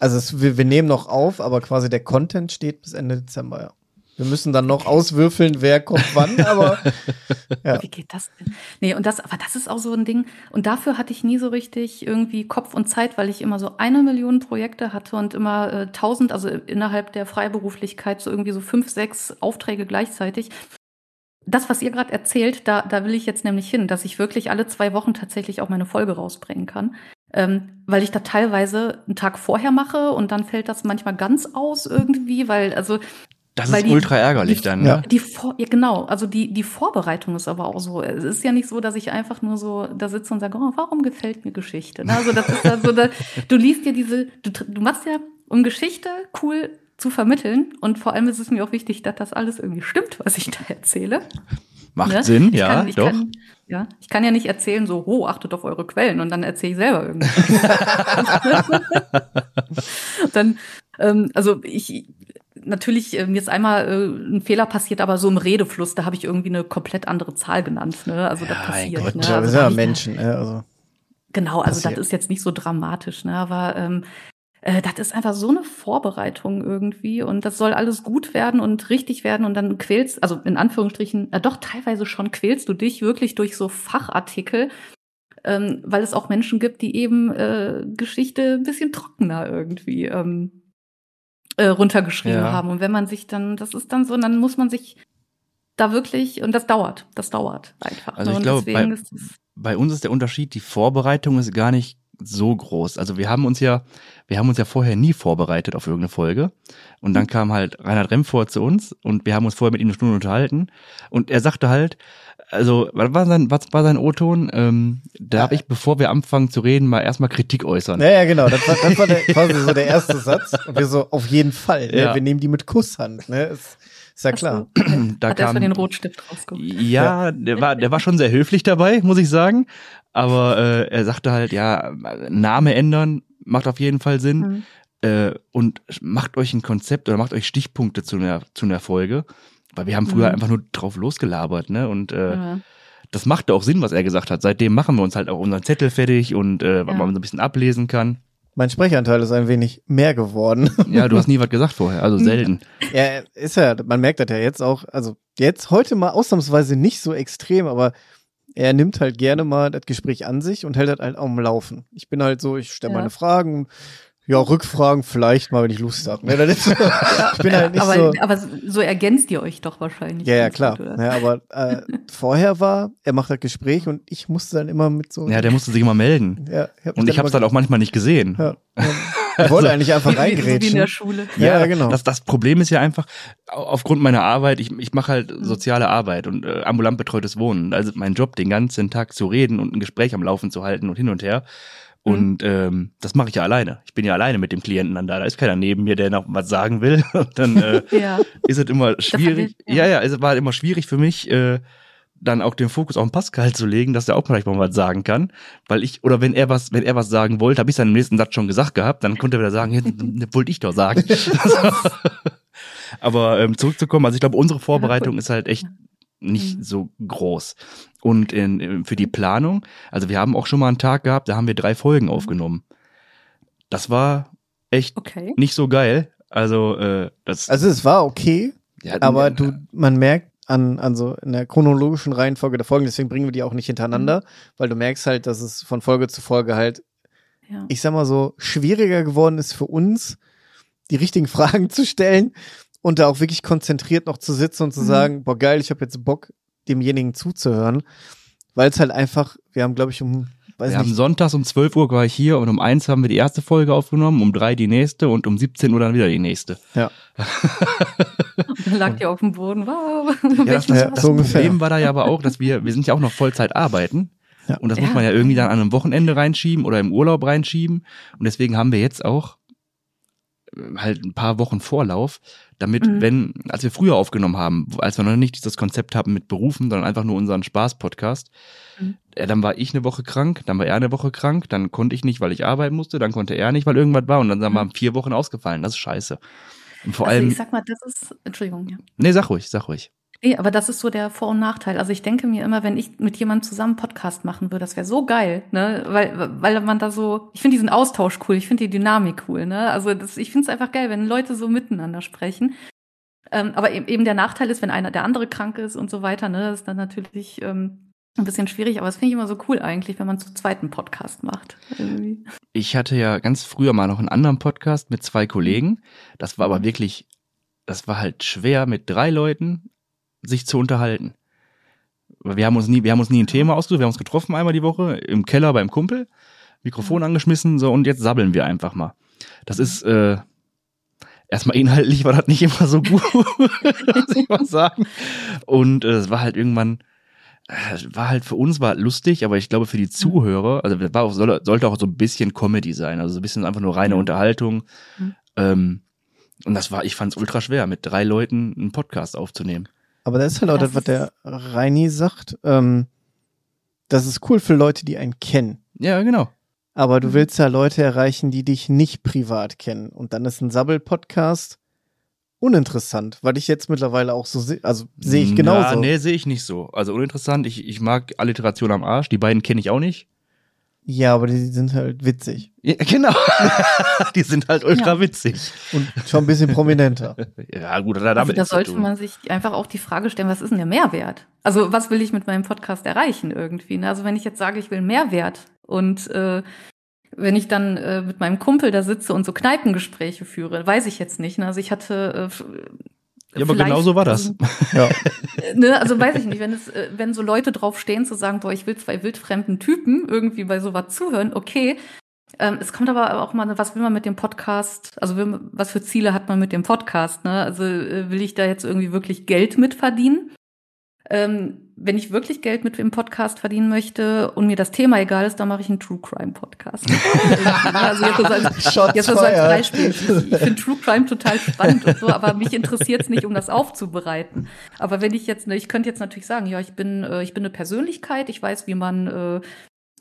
Also es, wir, wir nehmen noch auf, aber quasi der Content steht bis Ende Dezember, ja. Wir müssen dann noch auswürfeln, wer kommt wann, aber [laughs] ja. Wie geht das denn? Nee, und das, aber das ist auch so ein Ding. Und dafür hatte ich nie so richtig irgendwie Kopf und Zeit, weil ich immer so eine Million Projekte hatte und immer äh, tausend, also innerhalb der Freiberuflichkeit so irgendwie so fünf, sechs Aufträge gleichzeitig. Das, was ihr gerade erzählt, da, da will ich jetzt nämlich hin, dass ich wirklich alle zwei Wochen tatsächlich auch meine Folge rausbringen kann. Ähm, weil ich da teilweise einen Tag vorher mache und dann fällt das manchmal ganz aus irgendwie, weil also das ist die, ultra ärgerlich die, dann, ne? Die Vor ja, genau, also die, die Vorbereitung ist aber auch so. Es ist ja nicht so, dass ich einfach nur so da sitze und sage, oh, warum gefällt mir Geschichte? Ne? Also das ist ja so, da, du liest ja diese, du, du machst ja, um Geschichte cool zu vermitteln und vor allem ist es mir auch wichtig, dass das alles irgendwie stimmt, was ich da erzähle. Macht ne? Sinn, ich ja, kann, doch. Kann, ja, ich kann ja nicht erzählen, so, oh, achtet auf eure Quellen und dann erzähle ich selber irgendwas. [laughs] dann, ähm, also ich, natürlich, äh, mir ist einmal äh, ein Fehler passiert, aber so im Redefluss, da habe ich irgendwie eine komplett andere Zahl genannt. Ne? Also ja, das passiert. Gott, ne? Ja, also, ja Menschen. Ne? Also, genau, also passiert. das ist jetzt nicht so dramatisch, ne? aber ähm, äh, das ist einfach so eine Vorbereitung irgendwie und das soll alles gut werden und richtig werden und dann quälst, also in Anführungsstrichen, äh, doch teilweise schon quälst du dich wirklich durch so Fachartikel, ähm, weil es auch Menschen gibt, die eben äh, Geschichte ein bisschen trockener irgendwie ähm, äh, runtergeschrieben ja. haben. Und wenn man sich dann, das ist dann so, dann muss man sich da wirklich, und das dauert, das dauert einfach. Also ich glaube, bei, bei uns ist der Unterschied, die Vorbereitung ist gar nicht so groß. Also wir haben uns ja, wir haben uns ja vorher nie vorbereitet auf irgendeine Folge. Und dann mhm. kam halt Reinhard Remfort zu uns und wir haben uns vorher mit ihm eine Stunde unterhalten. Und er sagte halt, also, was war sein, was war sein O-Ton? Ähm, darf ich, bevor wir anfangen zu reden, mal erstmal Kritik äußern. Ja, ja, genau. Das war, das war der, [laughs] quasi so der erste Satz. Und wir so, auf jeden Fall. Ne? Ja. Wir nehmen die mit Kusshand. Ne? Ist, ist ja klar. [clears throat] So. da Hat kam, erstmal den Rotstift rausgeholt. Ja, der war, der war schon sehr höflich dabei, muss ich sagen. Aber äh, er sagte halt, ja, Name ändern macht auf jeden Fall Sinn. Mhm. Äh, und macht euch ein Konzept oder macht euch Stichpunkte zu einer, zu einer Folge. Weil wir haben früher mhm. einfach nur drauf losgelabert, ne? Und äh, ja. das machte auch Sinn, was er gesagt hat. Seitdem machen wir uns halt auch unseren Zettel fertig und äh, ja. man so ein bisschen ablesen kann. Mein Sprechanteil ist ein wenig mehr geworden. [laughs] Ja, du hast nie was gesagt vorher, also selten. Ja, ist ja, man merkt das ja jetzt auch, also jetzt heute mal ausnahmsweise nicht so extrem, aber er nimmt halt gerne mal das Gespräch an sich und hält das halt auch am Laufen. Ich bin halt so, ich stelle Ja. meine Fragen, ja, Rückfragen vielleicht mal, wenn ich Lust habe. Ne, [laughs] ich bin halt nicht aber, so. aber so ergänzt ihr euch doch wahrscheinlich. Ja, ja, klar. gut? Ja, aber äh, vorher war, er macht das Gespräch und ich musste dann immer mit so. Ja, der musste sich immer melden. ja, hab mich Und ich hab's immer- dann auch manchmal nicht gesehen. Ja, ja. Ich wollte eigentlich einfach [laughs] Wie, wie, in reingrätschen. der Schule. Ja, genau. Das, das Problem ist ja einfach, au- aufgrund meiner Arbeit, ich, ich mache halt soziale Arbeit und äh, ambulant betreutes Wohnen. Also mein Job, den ganzen Tag zu reden und ein Gespräch am Laufen zu halten und hin und her. Und ähm, das mache ich ja alleine. Ich bin ja alleine mit dem Klienten dann da. Da ist keiner neben mir, der noch was sagen will. [laughs] Und dann äh, [laughs] Ja. ist es immer schwierig. ja. Ja, ja, es war immer schwierig für mich, äh, dann auch den Fokus auf den Pascal zu legen, dass er auch vielleicht mal was sagen kann. Weil ich, oder wenn er was, wenn er was sagen wollte, habe ich dann im nächsten Satz schon gesagt gehabt, dann konnte er wieder sagen, jetzt wollte ich doch sagen. [laughs] Aber ähm, zurückzukommen, also ich glaube, unsere Vorbereitung ist halt echt nicht Mhm. so groß. Und in, in, für die Planung, also wir haben auch schon mal einen Tag gehabt, da haben wir drei Folgen aufgenommen. Das war echt Okay. nicht so geil. Also, äh, das. Also es war okay, ja, aber du, man merkt an, an so in der chronologischen Reihenfolge der Folgen, deswegen bringen wir die auch nicht hintereinander, weil du merkst halt, dass es von Folge zu Folge halt, Ja. ich sag mal so, schwieriger geworden ist für uns, die richtigen [laughs] Fragen zu stellen und da auch wirklich konzentriert noch zu sitzen und zu Mhm. sagen, boah geil, ich habe jetzt Bock, demjenigen zuzuhören, weil es halt einfach, wir haben glaube ich um, weiß Wir haben nicht, sonntags um 12 Uhr war ich hier und um eins haben wir die erste Folge aufgenommen, um drei die nächste und um 17 Uhr dann wieder die nächste. ja, [laughs] Dann lag ihr auf dem Boden. Wow. Ja, das, Ja, das so ungefähr. Problem war da ja aber auch, dass wir, wir sind ja auch noch Vollzeit arbeiten. Ja. Und das muss Ja. man ja irgendwie dann an einem Wochenende reinschieben oder im Urlaub reinschieben. Und deswegen haben wir jetzt auch halt ein paar Wochen Vorlauf, damit, Mhm. wenn, als wir früher aufgenommen haben, als wir noch nicht dieses Konzept hatten mit Berufen, sondern einfach nur unseren Spaß-Podcast, Mhm. äh, dann war ich eine Woche krank, dann war er eine Woche krank, dann konnte ich nicht, weil ich arbeiten musste, dann konnte er nicht, weil irgendwas war und dann Mhm. waren vier Wochen ausgefallen. Das ist scheiße. Und vor also allem, ich sag mal, das ist, Entschuldigung, ja. nee, sag ruhig, sag ruhig. Nee, aber das ist so der Vor- und Nachteil. Also ich denke mir immer, wenn ich mit jemandem zusammen Podcast machen würde, das wäre so geil, ne? Weil, weil man da so, ich finde diesen Austausch cool, ich finde die Dynamik cool, ne? Also das, ich finde es einfach geil, wenn Leute so miteinander sprechen. Ähm, aber eben, eben der Nachteil ist, wenn einer der andere krank ist und so weiter, ne, das ist dann natürlich ähm, ein bisschen schwierig, aber das finde ich immer so cool eigentlich, wenn man zu zweiten Podcast macht. Irgendwie. Ich hatte ja ganz früher mal noch einen anderen Podcast mit zwei Kollegen. Das war aber wirklich, das war halt schwer, mit drei Leuten sich zu unterhalten. Wir haben uns nie, wir haben uns nie ein Thema ausgesucht. Wir haben uns getroffen einmal die Woche im Keller beim Kumpel, Mikrofon angeschmissen, so und jetzt sabbeln wir einfach mal. Das ist äh, erstmal inhaltlich war das nicht immer so gut, [laughs] muss ich mal sagen. Und äh, es war halt irgendwann, äh, war halt für uns war lustig, aber ich glaube für die Zuhörer, also war auch, soll, sollte auch so ein bisschen Comedy sein, also so ein bisschen einfach nur reine Mhm. Unterhaltung. Mhm. Ähm, und das war, ich fand es ultra schwer, mit drei Leuten einen Podcast aufzunehmen. Aber das ist halt auch Das das, was der Reini sagt. Ähm, das ist cool für Leute, die einen kennen. Ja, genau. Aber du Mhm. willst ja Leute erreichen, die dich nicht privat kennen. Und dann ist ein Sabbel-Podcast uninteressant, weil ich jetzt mittlerweile auch so sehe, also sehe ich genauso. Ja, nee, sehe ich nicht so. Also uninteressant. Ich, ich mag Alliteration am Arsch. Die beiden kenne ich auch nicht. Ja, aber die sind halt witzig Ja, genau. [laughs] die sind halt ultra Ja. witzig. und schon ein bisschen prominenter. [laughs] Ja, gut, da damit Also da sollte man sich einfach auch die Frage stellen, was ist denn der Mehrwert? Also was will ich mit meinem Podcast erreichen irgendwie? ne? Also wenn ich jetzt sage, ich will Mehrwert und äh, wenn ich dann äh, mit meinem Kumpel da sitze und so Kneipengespräche führe, weiß ich jetzt nicht. Ne? Also ich hatte äh, Ja, aber genau so war das. [laughs] Ja. Äh, ne, also weiß ich nicht, wenn es, äh, wenn so Leute drauf stehen zu sagen, boah, ich will zwei wildfremden Typen irgendwie bei sowas zuhören, okay. Ähm, es kommt aber auch mal, was will man mit dem Podcast, also will, was für Ziele hat man mit dem Podcast, ne? Also äh, will ich da jetzt irgendwie wirklich Geld mit verdienen? Ähm, wenn ich wirklich Geld mit dem Podcast verdienen möchte und mir das Thema egal ist, dann mache ich einen True Crime Podcast. [laughs] also jetzt als, Shots Jetzt als fired. Beispiel. Ich, ich finde True Crime total spannend und so, aber mich interessiert es nicht, um das aufzubereiten. Aber wenn ich jetzt, ne, ich könnte jetzt natürlich sagen, ja, ich bin, äh, ich bin eine Persönlichkeit, ich weiß, wie man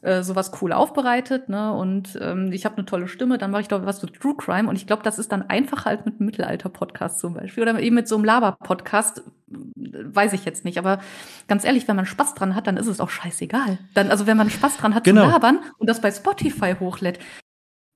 äh, sowas cool aufbereitet, ne? Und ähm, ich habe eine tolle Stimme, dann mache ich doch was zu True Crime und ich glaube, das ist dann einfacher als mit einem Mittelalter-Podcast zum Beispiel oder eben mit so einem Laber-Podcast, weiß ich jetzt nicht. Aber ganz ehrlich, wenn man Spaß dran hat, dann ist es auch scheißegal. Dann, also wenn man Spaß dran hat Genau. zu labern und das bei Spotify hochlädt,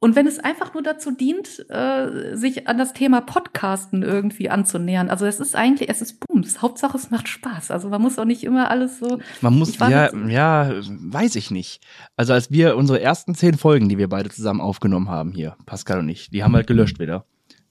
Und wenn es einfach nur dazu dient, äh, sich an das Thema Podcasten irgendwie anzunähern. Also es ist eigentlich, es ist Bums. Hauptsache es macht Spaß. Also man muss auch nicht immer alles so. Man muss, ja, ja, weiß ich nicht. Also als wir unsere ersten zehn Folgen, die wir beide zusammen aufgenommen haben hier, Pascal und ich, die haben halt gelöscht wieder.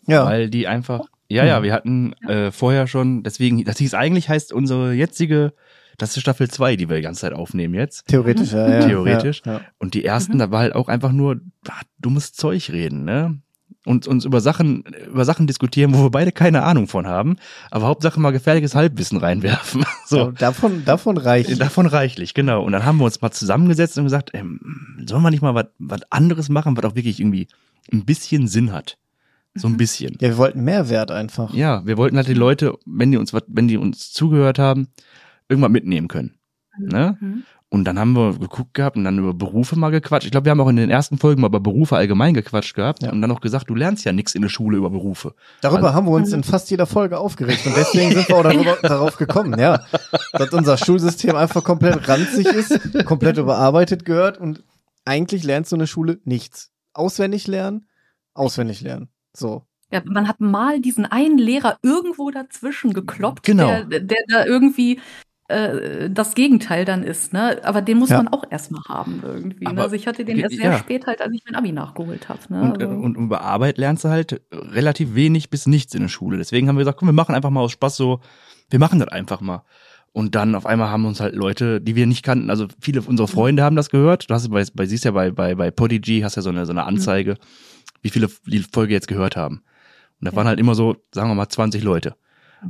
Ja. Weil die einfach, ja, ja, wir hatten äh, vorher schon, deswegen, das hieß eigentlich heißt unsere jetzige das ist Staffel 2, die wir die ganze Zeit aufnehmen jetzt. Theoretisch, ja. ja Theoretisch. Ja, ja. Und die ersten, mhm. da war halt auch einfach nur ach, dummes Zeug reden, ne? Und uns über Sachen, über Sachen diskutieren, wo wir beide keine Ahnung von haben, aber Hauptsache mal gefährliches Halbwissen reinwerfen. [laughs] So. davon, davon reichlich. Davon reichlich, genau. Und dann haben wir uns mal zusammengesetzt und gesagt, ey, sollen wir nicht mal was, was anderes machen, was auch wirklich irgendwie ein bisschen Sinn hat? So ein mhm. bisschen. Ja, wir wollten Mehrwert einfach. Ja, wir wollten halt die Leute, wenn die uns, wenn die uns zugehört haben, irgendwann mitnehmen können. Ne? Mhm. Und dann haben wir geguckt gehabt und dann über Berufe mal gequatscht. Ich glaube, wir haben auch in den ersten Folgen mal über Berufe allgemein gequatscht gehabt ja. und dann auch gesagt, du lernst ja nichts in der Schule über Berufe. Darüber also, haben wir uns in fast jeder Folge aufgeregt und deswegen sind wir auch darüber, [laughs] darauf gekommen, ja. Dass unser Schulsystem einfach komplett ranzig ist, komplett überarbeitet gehört und eigentlich lernst du in der Schule nichts. Auswendig lernen, auswendig lernen. So. Ja, man hat mal diesen einen Lehrer irgendwo dazwischen gekloppt, genau. der, der da irgendwie äh, das Gegenteil dann ist, ne? Aber den muss ja. man auch erstmal haben irgendwie. ne? Also ich hatte den erst sehr ja. spät halt, als ich mein Abi nachgeholt habe. Ne? Und, äh, also. und über Arbeit lernst du halt relativ wenig bis nichts in der Schule. Deswegen haben wir gesagt, komm, wir machen einfach mal aus Spaß so, wir machen das einfach mal. Und dann auf einmal haben uns halt Leute, die wir nicht kannten, also viele unserer mhm. Freunde haben das gehört. Du hast bei, bei siehst ja bei, bei, bei Podigy, hast ja so eine, so eine mhm. Anzeige, mhm. wie viele die Folge jetzt gehört haben. Und da ja. waren halt immer so, sagen wir mal, 20 Leute.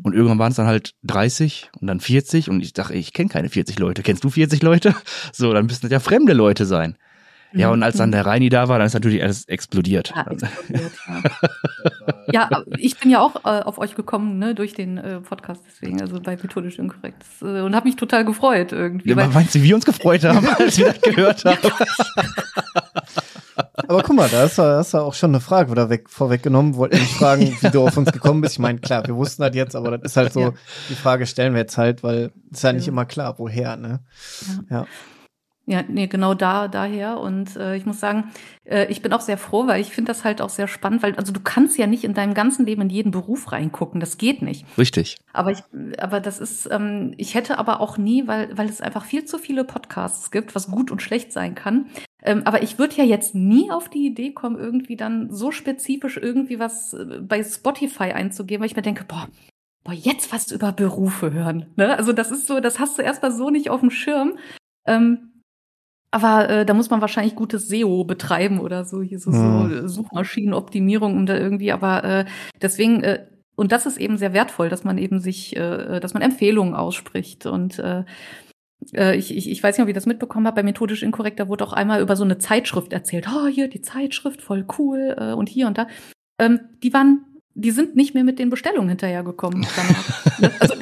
Und irgendwann waren es dann halt 30 und dann 40 und ich dachte, ich kenne keine 40 Leute. Kennst du 40 Leute? [laughs] So, dann müssen das ja fremde Leute sein. Ja, und als dann der Reini da war, dann ist natürlich alles explodiert. Ja, explodiert, ja. [laughs] ja ich bin ja auch äh, auf euch gekommen, ne, durch den äh, Podcast deswegen, also bei Methodisch Inkorrekt. Äh, und habe mich total gefreut irgendwie. Ja, weil, meinst du, wie wir uns gefreut haben, [laughs] als wir das gehört haben? Aber guck mal, da hast du, hast du auch schon eine Frage oder weg, vorweggenommen. Wollten nicht fragen, wie du auf uns gekommen bist. Ich meine, klar, wir wussten das jetzt, aber das ist halt so, ja. die Frage stellen wir jetzt halt, weil es ist ja nicht immer klar, woher, ne? ja. ja. Ja, nee, genau da, daher. Und äh, ich muss sagen, äh, ich bin auch sehr froh, weil ich finde das halt auch sehr spannend, weil also du kannst ja nicht in deinem ganzen Leben in jeden Beruf reingucken. Das geht nicht. Richtig. Aber ich, aber das ist, ähm, ich hätte aber auch nie, weil, weil es einfach viel zu viele Podcasts gibt, was gut und schlecht sein kann. Ähm, aber ich würde ja jetzt nie auf die Idee kommen, irgendwie dann so spezifisch irgendwie was äh, bei Spotify einzugeben, weil ich mir denke, boah, boah, jetzt was über Berufe hören. Ne? Also das ist so, das hast du erstmal so nicht auf dem Schirm. Ähm, aber äh, da muss man wahrscheinlich gutes SEO betreiben oder so, hier so, mhm. so Suchmaschinenoptimierung, um da irgendwie, aber äh, deswegen, äh, und das ist eben sehr wertvoll, dass man eben sich, äh, dass man Empfehlungen ausspricht. Und äh, ich, ich, ich weiß nicht, ob ihr das mitbekommen habt, bei Methodisch Inkorrekt, da wurde auch einmal über so eine Zeitschrift erzählt. Oh, hier, die Zeitschrift, voll cool, äh, und hier und da. Ähm, die waren die sind nicht mehr mit den Bestellungen hinterhergekommen. [laughs] also,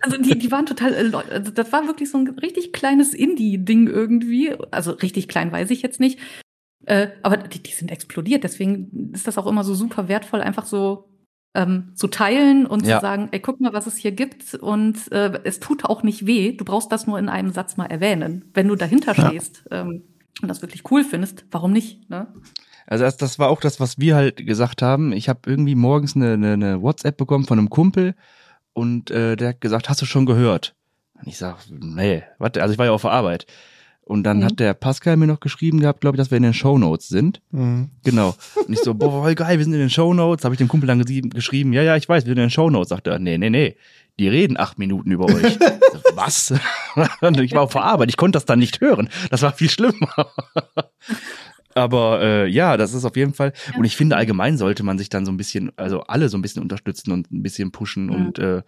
also die, die waren total, äh, also das war wirklich so ein richtig kleines Indie-Ding irgendwie. Also richtig klein weiß ich jetzt nicht. Äh, aber die, die sind explodiert. Deswegen ist das auch immer so super wertvoll, einfach so ähm, zu teilen und ja. zu sagen, ey, guck mal, was es hier gibt. Und äh, es tut auch nicht weh. Du brauchst das nur in einem Satz mal erwähnen. Wenn du dahinter stehst ja. ähm, und das wirklich cool findest, warum nicht? Ne? Also das, das war auch das, was wir halt gesagt haben. Ich habe irgendwie morgens eine, eine, eine WhatsApp bekommen von einem Kumpel und äh, der hat gesagt, hast du schon gehört? Und ich sag, nee, warte, also ich war ja auf der Arbeit. Und dann mhm. hat der Pascal mir noch geschrieben gehabt, glaube ich, dass wir in den Show Notes sind. Mhm. Genau. Und ich so, boah, voll geil, wir sind in den Show Notes. Habe ich dem Kumpel dann geschrieben, ja, ja, ich weiß, wir sind in den Show Notes. Sagt er, nee, nee, nee, die reden acht Minuten über euch. [laughs] Was? [laughs] ich war auf der Arbeit, ich konnte das dann nicht hören. Das war viel schlimmer. [laughs] Aber äh, ja, das ist auf jeden Fall. Ja. Und ich finde, allgemein sollte man sich dann so ein bisschen, also alle so ein bisschen unterstützen und ein bisschen pushen. Mhm. Und äh,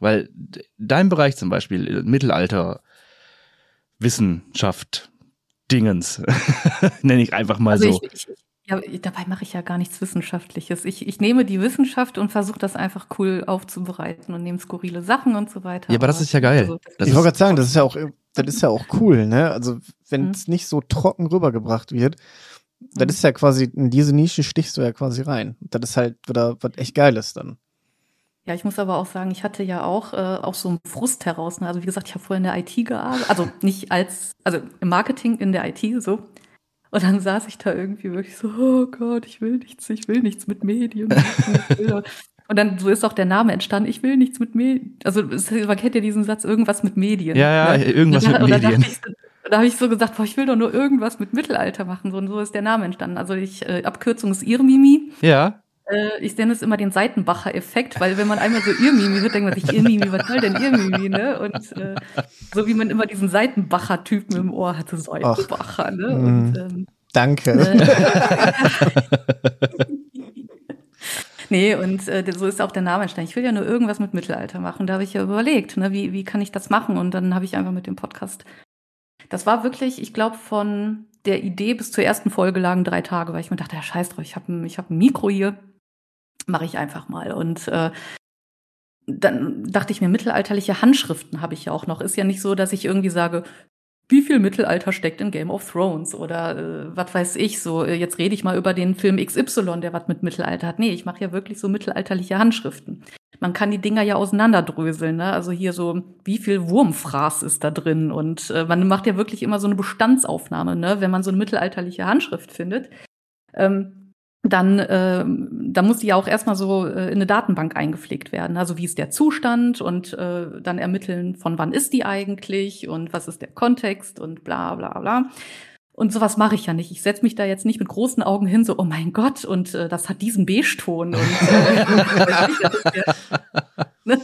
weil dein Bereich zum Beispiel, äh, Mittelalter, Wissenschaft, Dingens, [laughs] nenne ich einfach mal also so. Ich, ich, ja, dabei mache ich ja gar nichts Wissenschaftliches. Ich, ich nehme die Wissenschaft und versuche das einfach cool aufzubereiten und nehme skurrile Sachen und so weiter. Ja, aber das ist ja geil. Also, ich wollte gerade sagen, das ist ja auch, das ist ja auch cool, ne? Also wenn es mhm. nicht so trocken rübergebracht wird, das mhm. ist ja quasi, in diese Nische stichst du ja quasi rein. Das ist halt wieder was echt Geiles dann. Ja, ich muss aber auch sagen, ich hatte ja auch, äh, auch so einen Frust heraus. Ne? Also wie gesagt, ich habe vorher in der IT gearbeitet, also nicht als, also im Marketing in der IT so. Und dann saß ich da irgendwie wirklich so, oh Gott, ich will nichts, ich will nichts mit Medien. [laughs] Und dann so ist auch der Name entstanden, ich will nichts mit Medien. Also man kennt ja diesen Satz, irgendwas mit Medien. Ja, ja, ne? irgendwas dann, mit Medien. Da habe ich so gesagt, boah, ich will doch nur irgendwas mit Mittelalter machen. So, und so ist der Name entstanden. Also ich, äh, Abkürzung ist Irmimi. Ja. Äh, ich nenne es immer den Seitenbacher-Effekt, weil wenn man einmal so Irmimi hört, denkt man sich, Irmimi, was soll denn Irmimi, ne? Und äh, so wie man immer diesen Seitenbacher-Typen im Ohr hatte, Seitenbacher, ne? Und, mhm. ähm, Danke. Äh, [laughs] nee, und äh, so ist auch der Name entstanden. Ich will ja nur irgendwas mit Mittelalter machen. Da habe ich ja überlegt, ne, wie, wie kann ich das machen? Und dann habe ich einfach mit dem Podcast. Das war wirklich, ich glaube, von der Idee bis zur ersten Folge lagen drei Tage, weil ich mir dachte, ja, scheiß drauf, ich habe ein, ich hab ein Mikro hier mache ich einfach mal. Und äh, dann dachte ich mir, mittelalterliche Handschriften habe ich ja auch noch. Ist ja nicht so, dass ich irgendwie sage, wie viel Mittelalter steckt in Game of Thrones oder äh, was weiß ich so. Äh, jetzt rede ich mal über den Film XY, der was mit Mittelalter hat. Nee, ich mache ja wirklich so mittelalterliche Handschriften. Man kann die Dinger ja auseinanderdröseln. Ne? Also hier so, wie viel Wurmfraß ist da drin? Und äh, man macht ja wirklich immer so eine Bestandsaufnahme, ne? wenn man so eine mittelalterliche Handschrift findet. Ähm, dann, äh, da muss die ja auch erstmal so äh, in eine Datenbank eingepflegt werden. Also wie ist der Zustand und äh, dann ermitteln, von wann ist die eigentlich und was ist der Kontext und bla bla bla. Und sowas mache ich ja nicht. Ich setze mich da jetzt nicht mit großen Augen hin, so, oh mein Gott, und äh, das hat diesen Beige-Ton. Äh, [laughs] ne?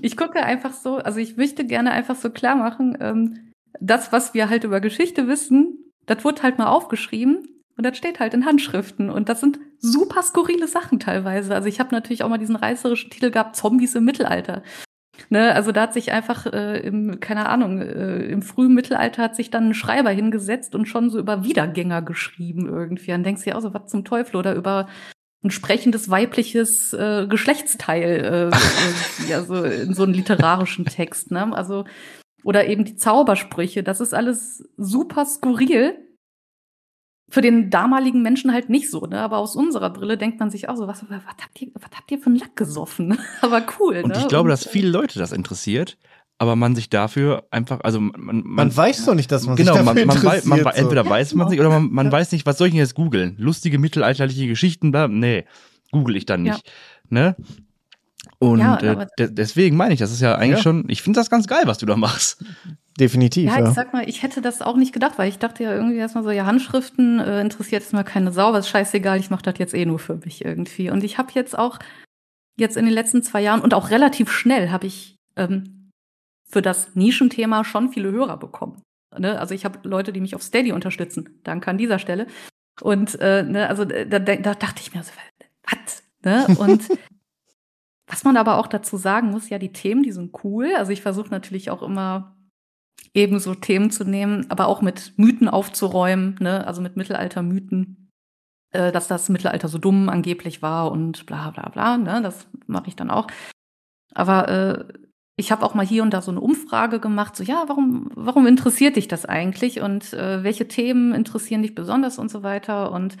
Ich gucke einfach so, also ich möchte gerne einfach so klar machen, ähm, das, was wir halt über Geschichte wissen, das wurde halt mal aufgeschrieben und das steht halt in Handschriften. Und das sind super skurrile Sachen teilweise. Also ich habe natürlich auch mal diesen reißerischen Titel gehabt, Zombies im Mittelalter. Ne, also da hat sich einfach, äh, im, keine Ahnung, äh, im frühen Mittelalter hat sich dann ein Schreiber hingesetzt und schon so über Wiedergänger geschrieben irgendwie. Dann denkst du ja auch so, was zum Teufel oder über ein sprechendes weibliches äh, Geschlechtsteil, äh, also in so einem literarischen Text. Ne? Also oder eben die Zaubersprüche. Das ist alles super skurril für den damaligen Menschen halt nicht so, ne? Aber aus unserer Brille denkt man sich auch so, was, was habt ihr, was habt ihr für einen Lack gesoffen? [laughs] Aber cool, Und ne? ich glaube, Und, dass viele Leute das interessiert, aber man sich dafür einfach, also man, man, man weiß doch nicht, dass man genau, sich dafür man, man, weiß, man, man entweder so. weiß man ja, sich oder man, man ja. weiß nicht, was soll ich denn jetzt googeln? Lustige mittelalterliche Geschichten, bla, nee, google ich dann nicht, ja. ne? Und ja, äh, deswegen meine ich, das ist ja eigentlich ja. schon, ich finde das ganz geil, was du da machst. Definitiv. Ja, ich sag mal, ich hätte das auch nicht gedacht, weil ich dachte ja irgendwie erstmal so, ja, Handschriften äh, interessiert jetzt mal keine Sau, was scheißegal, ich mache das jetzt eh nur für mich irgendwie. Und ich habe jetzt auch, jetzt in den letzten zwei Jahren und auch relativ schnell habe ich ähm, für das Nischenthema schon viele Hörer bekommen. Ne? Also ich habe Leute, die mich auf Steady unterstützen. Danke an dieser Stelle. Und äh, ne, also da, da dachte ich mir so, was? Ne? Und [laughs] was man aber auch dazu sagen muss, ja, die Themen, die sind cool. Also ich versuche natürlich auch immer ebenso Themen zu nehmen, aber auch mit Mythen aufzuräumen, ne? also mit Mittelaltermythen, äh, dass das Mittelalter so dumm angeblich war und bla bla bla. Ne? Das mache ich dann auch. Aber äh, ich habe auch mal hier und da so eine Umfrage gemacht, so ja, warum, warum interessiert dich das eigentlich und äh, welche Themen interessieren dich besonders und so weiter. Und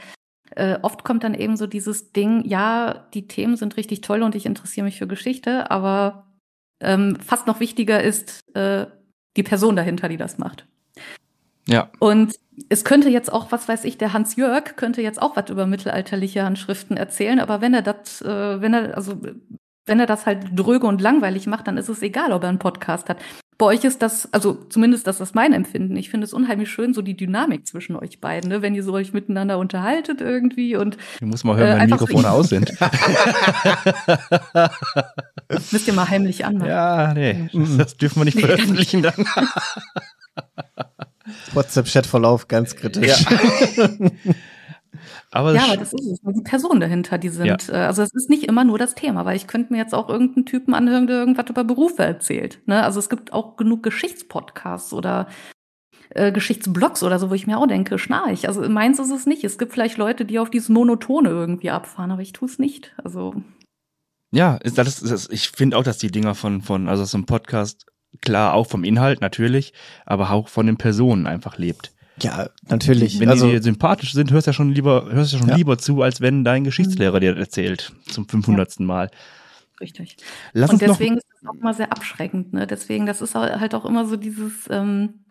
äh, oft kommt dann eben so dieses Ding, ja, die Themen sind richtig toll und ich interessiere mich für Geschichte, aber ähm, fast noch wichtiger ist, äh, die Person dahinter, die das macht. Ja. Und es könnte jetzt auch, was weiß ich, der Hans Jörg könnte jetzt auch was über mittelalterliche Handschriften erzählen, aber wenn er das, äh, wenn er, also wenn er das halt dröge und langweilig macht, dann ist es egal, ob er einen Podcast hat. Bei euch ist das, also zumindest das ist mein Empfinden. Ich finde es unheimlich schön, so die Dynamik zwischen euch beiden, ne? wenn ihr so euch miteinander unterhaltet irgendwie und. Ich muss mal hören, äh, wenn Mikrofone so aus sind. [laughs] Müsst ihr mal heimlich anmachen. Ja, nee, das dürfen wir nicht veröffentlichen dann. WhatsApp-Chat-Verlauf ganz kritisch. Ja. [laughs] Aber ja, aber das ist es. Die Personen dahinter, die sind. Ja. Äh, also es ist nicht immer nur das Thema, weil ich könnte mir jetzt auch irgendeinen Typen anhören, der irgendwas über Berufe erzählt. Ne? Also es gibt auch genug Geschichtspodcasts oder äh, Geschichtsblogs oder so, wo ich mir auch denke, schnarch. Also meins ist es nicht. Es gibt vielleicht Leute, die auf dieses Monotone irgendwie abfahren, aber ich tue es nicht. Also ja, ist, das, ist, ich finde auch, dass die Dinger von, von, also so ein Podcast, klar, auch vom Inhalt natürlich, aber auch von den Personen einfach lebt. Ja, natürlich. Wenn also, die dir sympathisch sind, hörst du ja schon lieber, hörst ja schon ja. lieber zu, als wenn dein Geschichtslehrer dir erzählt zum 500. Ja. Mal. Richtig. Lass und deswegen ist das auch immer sehr abschreckend, ne? Deswegen, das ist halt auch immer so dieses, ähm,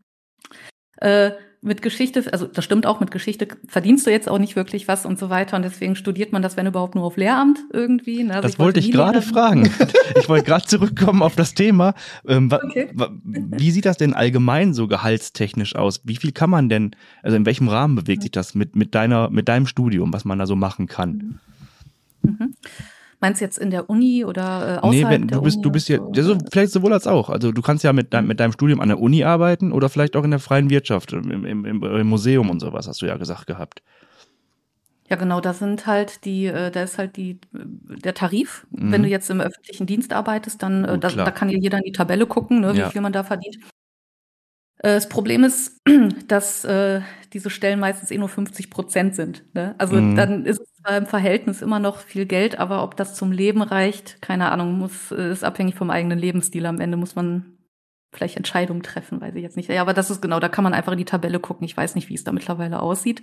äh, mit Geschichte, also das stimmt auch, mit Geschichte verdienst du jetzt auch nicht wirklich was und so weiter. Und deswegen studiert man das, wenn überhaupt, nur auf Lehramt irgendwie. Ne? Also das ich wollte ich gerade fragen. [laughs] ich wollte gerade zurückkommen auf das Thema. Ähm, okay. Wie sieht das denn allgemein so gehaltstechnisch aus? Wie viel kann man denn, also in welchem Rahmen bewegt sich das mit, mit deiner, mit deinem Studium, was man da so machen kann? Mhm. Mhm. Meinst du jetzt in der Uni oder äh, außerhalb nee, wenn, du bist, Uni du bist ja, so, vielleicht sowohl als auch. Also du kannst ja mit, dein, mit deinem Studium an der Uni arbeiten oder vielleicht auch in der freien Wirtschaft, im, im, im Museum und sowas, hast du ja gesagt gehabt. Ja, genau, da sind halt die, äh, da ist halt die, der Tarif. Mhm. Wenn du jetzt im öffentlichen Dienst arbeitest, dann, äh, da, da, kann ja jeder in die Tabelle gucken, ne, wie ja. viel man da verdient. Äh, das Problem ist, [clears throat] dass äh, diese Stellen meistens eh nur 50 Prozent sind. Ne? Also mhm. dann ist es zwar im Verhältnis immer noch viel Geld, aber ob das zum Leben reicht, keine Ahnung, muss, äh, ist abhängig vom eigenen Lebensstil. Am Ende muss man vielleicht Entscheidungen treffen, weiß ich jetzt nicht. Ja, aber das ist genau, da kann man einfach in die Tabelle gucken. Ich weiß nicht, wie es da mittlerweile aussieht.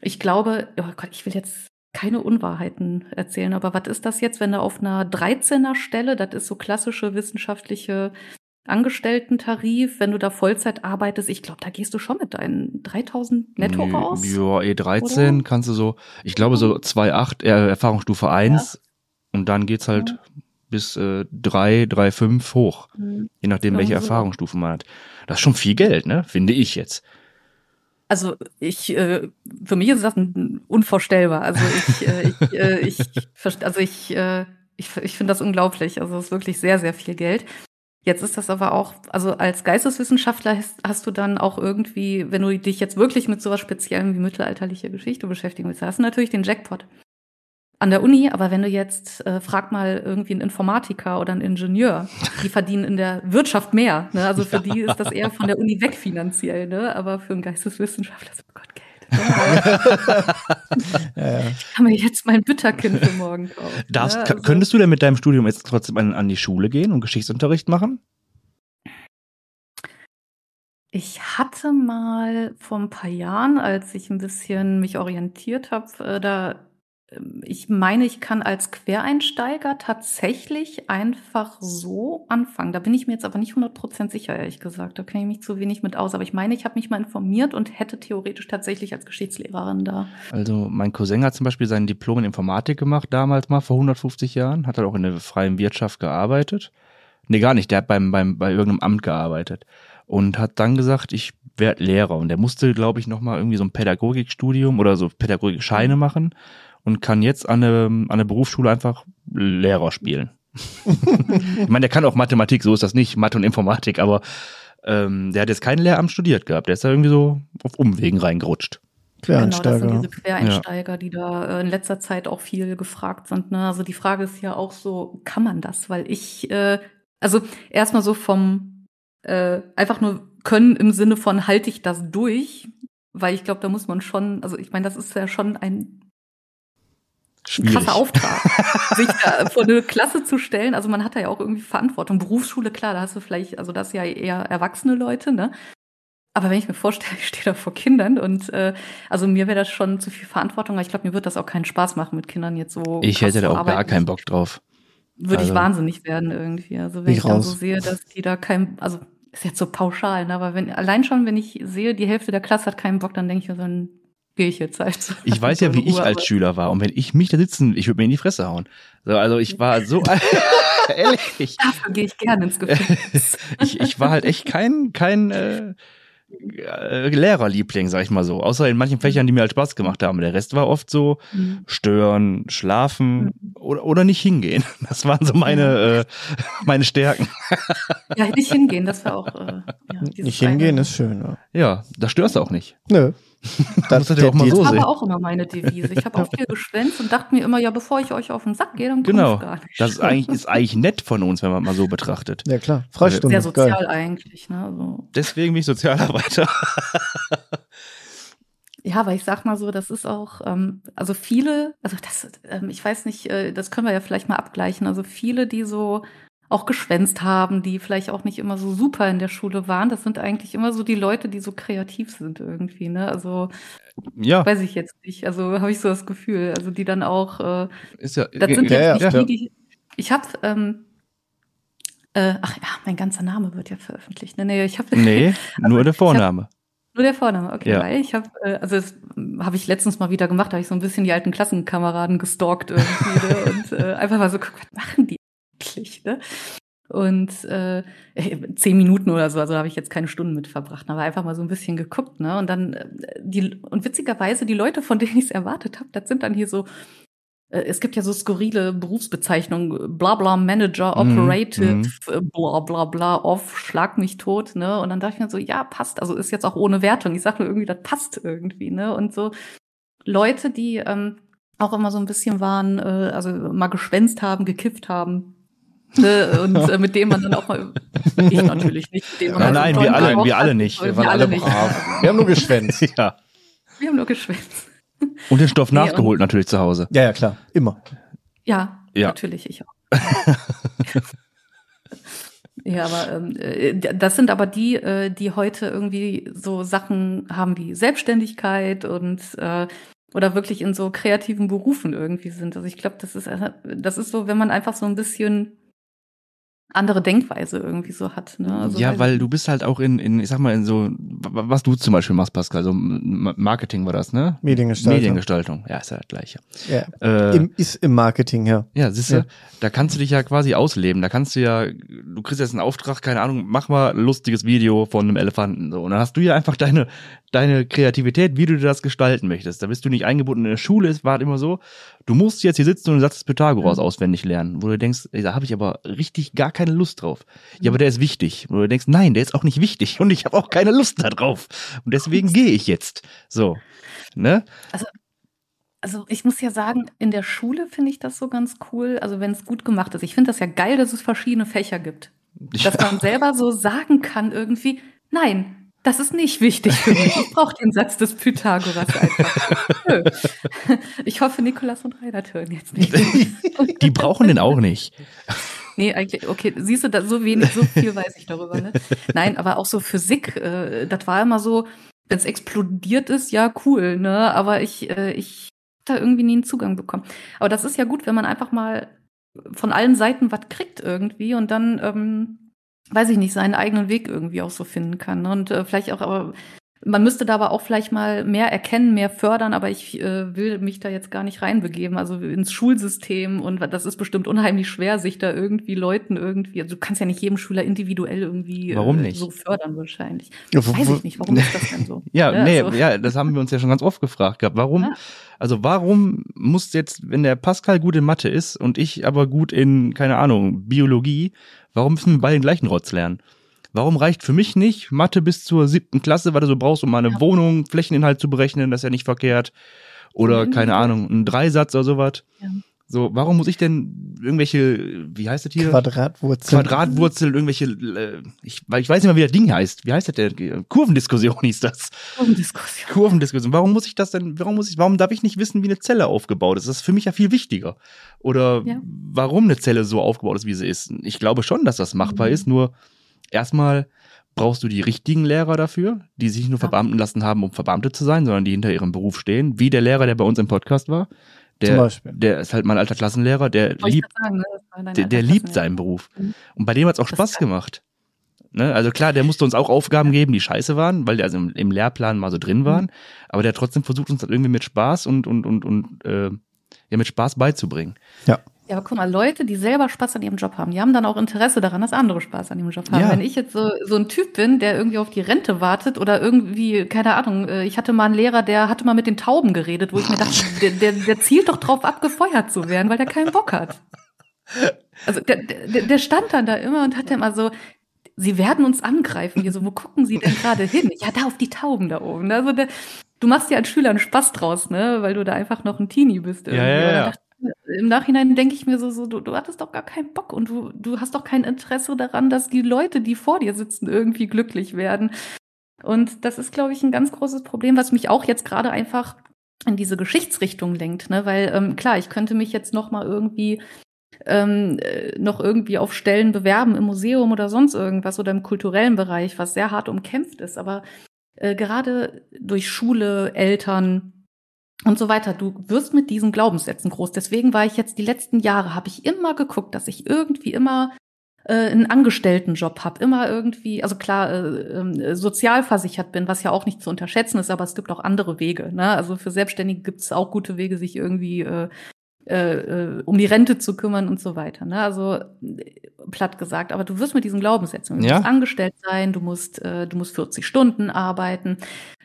Ich glaube, oh Gott, ich will jetzt keine Unwahrheiten erzählen, aber was ist das jetzt, wenn du auf einer 13er Stelle, das ist so klassische wissenschaftliche Angestellten-Tarif, wenn du da Vollzeit arbeitest, ich glaube, da gehst du schon mit deinen 3000 netto raus. Ja, E13 oder? kannst du so, ich glaube so 2,8 äh, Erfahrungsstufe 1 ja. und dann geht's halt ja. bis äh, 3, 3, 5 hoch. Mhm. Je nachdem, welche so. Erfahrungsstufen man hat. Das ist schon viel Geld, ne? Finde ich jetzt. Also ich, äh, für mich ist das unvorstellbar. Also ich, äh, ich, äh, ich, [laughs] also ich, äh, ich, ich finde das unglaublich. Also es ist wirklich sehr, sehr viel Geld. Jetzt ist das aber auch, also als Geisteswissenschaftler hast, du dann auch irgendwie, wenn du dich jetzt wirklich mit sowas Speziellem wie mittelalterliche Geschichte beschäftigen willst, hast du natürlich den Jackpot an der Uni, aber wenn du jetzt, äh, frag mal irgendwie einen Informatiker oder einen Ingenieur, die verdienen in der Wirtschaft mehr. Ne? Also für ja. die ist das eher von der Uni weg finanziell, ne? aber für einen Geisteswissenschaftler ist, oh Gott, Geld ja, Ich kann mir jetzt mein Bitterkind für morgen kaufen. Darfst, ja, also. Könntest du denn mit deinem Studium jetzt trotzdem an, an die Schule gehen und Geschichtsunterricht machen? Ich hatte mal vor ein paar Jahren, als ich ein bisschen mich orientiert habe, äh, da ich meine, ich kann als Quereinsteiger tatsächlich einfach so anfangen. Da bin ich mir jetzt aber nicht 100% sicher, ehrlich gesagt. Da kenne ich mich zu wenig mit aus. Aber ich meine, ich habe mich mal informiert und hätte theoretisch tatsächlich als Geschichtslehrerin da. Also mein Cousin hat zum Beispiel sein Diplom in Informatik gemacht, damals mal vor 150 Jahren. Hat er auch in der freien Wirtschaft gearbeitet. Nee, gar nicht. Der hat beim, beim, bei irgendeinem Amt gearbeitet. Und hat dann gesagt, ich werde Lehrer. Und der musste, glaube ich, nochmal irgendwie so ein Pädagogikstudium oder so Pädagogikscheine mhm. machen und kann jetzt an der, an der Berufsschule einfach Lehrer spielen. [laughs] ich meine, der kann auch Mathematik, so ist das nicht, Mathe und Informatik, aber ähm, der hat jetzt kein Lehramt studiert gehabt. Der ist da irgendwie so auf Umwegen reingerutscht. Quereinsteiger. Genau, das sind diese Quereinsteiger, ja. die da äh, in letzter Zeit auch viel gefragt sind. Ne? Also die Frage ist ja auch so, kann man das? Weil ich, äh, also erstmal so vom äh, einfach nur können im Sinne von halte ich das durch, weil ich glaube, da muss man schon, also ich meine, das ist ja schon ein Schwierig. krasser Auftrag, [laughs] sich da vor eine Klasse zu stellen. Also man hat da ja auch irgendwie Verantwortung. Berufsschule, klar, da hast du vielleicht, also das ja eher erwachsene Leute, ne? Aber wenn ich mir vorstelle, [laughs] ich stehe da vor Kindern und äh, also mir wäre das schon zu viel Verantwortung, aber ich glaube, mir wird das auch keinen Spaß machen, mit Kindern jetzt so. Ich hätte da auch gar keinen Bock drauf. Würde also, ich wahnsinnig werden irgendwie. Also wenn ich, dann so sehe, dass die da kein, also ist jetzt so pauschal, ne? aber wenn allein schon, wenn ich sehe, die Hälfte der Klasse hat keinen Bock, dann denke ich mir so ein gehe ich jetzt halt. Ich [laughs] weiß ja, wie ich als Schüler war. Und wenn ich mich da sitzen, ich würde mir in die Fresse hauen. So, also ich war so [laughs] [laughs] ehrlich. Dafür gehe ich gerne ins Gefängnis. ich, ich war halt echt kein, kein äh, äh, Lehrerliebling, sag ich mal so. Außer in manchen Fächern, die mir halt Spaß gemacht haben. Der Rest war oft so mhm. stören, schlafen mhm. oder, oder nicht hingehen. Das waren so meine, äh, meine Stärken. Ja, nicht hingehen, das war auch. Äh, ja, nicht hingehen ist schön. Ja, ja da störst du auch nicht. Nö. [laughs] Das, das, auch mal so das war auch immer meine Devise. Ich habe auch viel geschwänzt und dachte mir immer, ja, bevor ich euch auf den Sack gehe, dann genau. ich gar nicht. Das ist eigentlich, ist eigentlich nett von uns, wenn man mal so betrachtet. Ja klar, Freistunde. Sehr sozial geil. eigentlich. Ne? Also. Deswegen bin ich Sozialarbeiter. [laughs] Ja, aber ich sag mal so, das ist auch, ähm, also viele, also das, ähm, ich weiß nicht, äh, das können wir ja vielleicht mal abgleichen. Also viele, die so auch geschwänzt haben, die vielleicht auch nicht immer so super in der Schule waren. Das sind eigentlich immer so die Leute, die so kreativ sind irgendwie, ne? Also ja. weiß ich jetzt nicht. Also habe ich so das Gefühl. Also die dann auch äh, ist ja, das sind ja, jetzt ja, nicht die, die ich habe ähm, äh, ach ja, mein ganzer Name wird ja veröffentlicht. Nee, nee ich habe Nee, [laughs] nur der Vorname. Nur der Vorname, okay. Ja. Weil ich habe, äh, also das habe ich letztens mal wieder gemacht, da habe ich so ein bisschen die alten Klassenkameraden gestalkt irgendwie ne? und äh, einfach mal so, guck, was machen die eigentlich, ne? Und äh, zehn Minuten oder so, also habe ich jetzt keine Stunden mit verbracht, aber einfach mal so ein bisschen geguckt, ne? Und dann äh, die und witzigerweise die Leute, von denen ich es erwartet habe, das sind dann hier so äh, es gibt ja so skurrile Berufsbezeichnungen, bla bla Manager, mhm, Operative, mm. bla bla bla, off, schlag mich tot, ne? Und dann dachte ich mir so, ja, passt. Also ist jetzt auch ohne Wertung. Ich sag nur irgendwie, das passt irgendwie, ne? Und so Leute, die ähm, auch immer so ein bisschen waren, äh, also mal geschwänzt haben, gekifft haben, Ne, und äh, mit dem man dann auch mal, ich natürlich nicht. Mit dem man nein, nein, wir alle, wir alle nicht. Wir waren alle brav. Wir haben nur geschwänzt. [laughs] ja. Wir haben nur geschwänzt. Und den Stoff nee, nachgeholt natürlich zu Hause. Ja, ja, klar. Immer. Ja, ja. natürlich, ich auch. [laughs] ja, aber ähm, äh, das sind aber die, äh, die heute irgendwie so Sachen haben wie Selbstständigkeit und äh, oder wirklich in so kreativen Berufen irgendwie sind. Also ich glaube, das ist äh, das ist so, wenn man einfach so ein bisschen andere Denkweise irgendwie so hat. Ne? Also ja, weil du bist halt auch in, in, ich sag mal, in so, was du zum Beispiel machst, Pascal, so Marketing war das, ne? Mediengestaltung. Mediengestaltung, ja, ist ja das gleiche. Ja, äh, Im, ist im Marketing, ja. Ja, siehst du, ja. da kannst du dich ja quasi ausleben. Da kannst du ja, du kriegst jetzt einen Auftrag, keine Ahnung, mach mal ein lustiges Video von einem Elefanten. So. Und dann hast du ja einfach deine, deine Kreativität, wie du das gestalten möchtest. Da bist du nicht eingebunden in der Schule, es war halt immer so, du musst jetzt hier sitzen und den Satz des Pythagoras mhm. auswendig lernen, wo du denkst, da habe ich aber richtig gar keine Lust drauf. Ja, aber der ist wichtig. Wo du denkst, nein, der ist auch nicht wichtig und ich habe auch keine Lust da drauf. Und deswegen gehe ich jetzt. So. Ne? Also also ich muss ja sagen, in der Schule finde ich das so ganz cool, also wenn es gut gemacht ist. Ich finde das ja geil, dass es verschiedene Fächer gibt. Dass ja. man selber so sagen kann irgendwie, nein, das ist nicht wichtig für mich. Ich brauche den Satz des Pythagoras einfach. Ich hoffe, Nikolas und Reinhard hören jetzt nicht. [laughs] Die brauchen den auch nicht. Nee, eigentlich, okay, siehst du, so wenig, so viel weiß ich darüber. Ne? Nein, aber auch so Physik, äh, das war immer so, wenn es explodiert ist, ja, cool, ne? Aber ich, äh, ich da irgendwie nie einen Zugang bekommen. Aber das ist ja gut, wenn man einfach mal von allen Seiten was kriegt irgendwie und dann ähm, weiß ich nicht, seinen eigenen Weg irgendwie auch so finden kann. Ne? Und äh, vielleicht auch, aber man müsste da aber auch vielleicht mal mehr erkennen, mehr fördern, aber ich äh, will mich da jetzt gar nicht reinbegeben. Also ins Schulsystem und das ist bestimmt unheimlich schwer, sich da irgendwie Leuten irgendwie, also du kannst ja nicht jedem Schüler individuell irgendwie warum äh, nicht? so fördern wahrscheinlich. Ja, Weiß ich nicht, warum ist das denn so? [laughs] ja, ja, nee, also. ja, das haben wir uns ja schon ganz oft gefragt gehabt. Warum? Ja. Also warum muss jetzt, wenn der Pascal gut in Mathe ist und ich aber gut in, keine Ahnung, Biologie, warum müssen wir beide den gleichen Rotz lernen? Warum reicht für mich nicht Mathe bis zur siebten Klasse, weil du so brauchst, um meine ja. Wohnung, Flächeninhalt zu berechnen, das ist ja nicht verkehrt. Oder, mhm. keine Ahnung, ein Dreisatz oder sowas. Ja. So, warum muss ich denn irgendwelche, wie heißt das hier? Quadratwurzeln. Quadratwurzeln, irgendwelche, äh, ich, ich weiß nicht mal, wie das Ding heißt. Wie heißt das denn? Kurvendiskussion hieß das. Kurvendiskussion. Kurvendiskussion. Warum muss ich das denn, warum muss ich, warum darf ich nicht wissen, wie eine Zelle aufgebaut ist? Das ist für mich ja viel wichtiger. Oder ja. warum eine Zelle so aufgebaut ist, wie sie ist. Ich glaube schon, dass das machbar mhm. ist, nur erstmal brauchst du die richtigen Lehrer dafür, die sich nicht nur verbeamten lassen haben, um Verbeamte zu sein, sondern die hinter ihrem Beruf stehen, wie der Lehrer, der bei uns im Podcast war. Der, der ist halt mein alter Klassenlehrer, der liebt, sagen, ne? der, der liebt seinen Beruf. Mhm. Und bei dem hat es auch Spaß gemacht. Ne? Also klar, der musste uns auch Aufgaben geben, die scheiße waren, weil der also im, im Lehrplan mal so drin waren. Mhm. Aber der hat trotzdem versucht, uns das irgendwie mit Spaß und, und, und, und äh, ja, mit Spaß beizubringen. Ja. Ja, aber guck mal, Leute, die selber Spaß an ihrem Job haben, die haben dann auch Interesse daran, dass andere Spaß an ihrem Job haben. Ja. Wenn ich jetzt so, so ein Typ bin, der irgendwie auf die Rente wartet oder irgendwie, keine Ahnung, äh, ich hatte mal einen Lehrer, der hatte mal mit den Tauben geredet, wo ich mir dachte, [laughs] der, der, der zielt doch drauf ab, gefeuert zu werden, weil der keinen Bock hat. Also der, der, der stand dann da immer und hat immer so, sie werden uns angreifen. Hier so, wo gucken sie denn gerade hin? Ja, da auf die Tauben da oben. Also der, du machst ja als Schüler einen Spaß draus, ne, weil du da einfach noch ein Teenie bist. Irgendwie. Ja, ja, ja im Nachhinein denke ich mir so, so du, du hattest doch gar keinen Bock und du, du hast doch kein Interesse daran, dass die Leute, die vor dir sitzen, irgendwie glücklich werden. Und das ist, glaube ich, ein ganz großes Problem, was mich auch jetzt gerade einfach in diese Geschichtsrichtung lenkt, ne? Weil ähm, klar, ich könnte mich jetzt noch mal irgendwie ähm, äh, noch irgendwie auf Stellen bewerben im Museum oder sonst irgendwas oder im kulturellen Bereich, was sehr hart umkämpft ist. Aber äh, gerade durch Schule, Eltern, und so weiter. Du wirst mit diesen Glaubenssätzen groß. Deswegen war ich jetzt die letzten Jahre, habe ich immer geguckt, dass ich irgendwie immer äh, einen Angestelltenjob habe, immer irgendwie, also klar, äh, äh, sozialversichert bin, was ja auch nicht zu unterschätzen ist, aber es gibt auch andere Wege. Ne? Also für Selbstständige gibt es auch gute Wege, sich irgendwie äh, äh, äh, um die Rente zu kümmern und so weiter. Ne? Also platt gesagt, aber du wirst mit diesen Glaubenssätzen, du ja. musst angestellt sein, du musst, äh, du musst 40 Stunden arbeiten,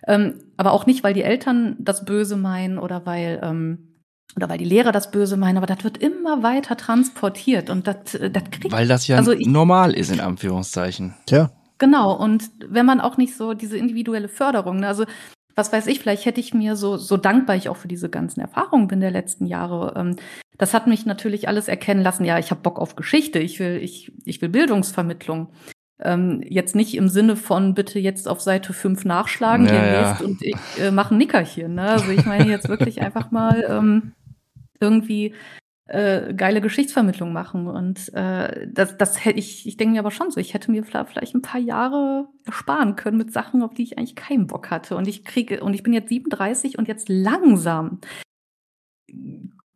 ähm, aber auch nicht, weil die Eltern das Böse meinen oder weil ähm, oder weil die Lehrer das Böse meinen, aber das wird immer weiter transportiert und das, äh, das kriegt. Weil das ja also ich, normal ist, in Anführungszeichen. Tja. Genau, und wenn man auch nicht so diese individuelle Förderung, ne, also was weiß ich, vielleicht hätte ich mir so, so dankbar ich auch für diese ganzen Erfahrungen bin der letzten Jahre. Ähm, das hat mich natürlich alles erkennen lassen, ja, ich habe Bock auf Geschichte, ich will, ich, ich will Bildungsvermittlung. Ähm, jetzt nicht im Sinne von bitte jetzt auf Seite 5 nachschlagen, ja, ja. und ich äh, mache ein Nickerchen. Ne? Also ich meine jetzt wirklich einfach mal ähm, irgendwie äh, geile Geschichtsvermittlung machen. Und äh, das, das hätte ich, ich denke mir aber schon so, ich hätte mir vielleicht ein paar Jahre ersparen können mit Sachen, auf die ich eigentlich keinen Bock hatte. Und ich kriege, und ich bin jetzt 37 und jetzt langsam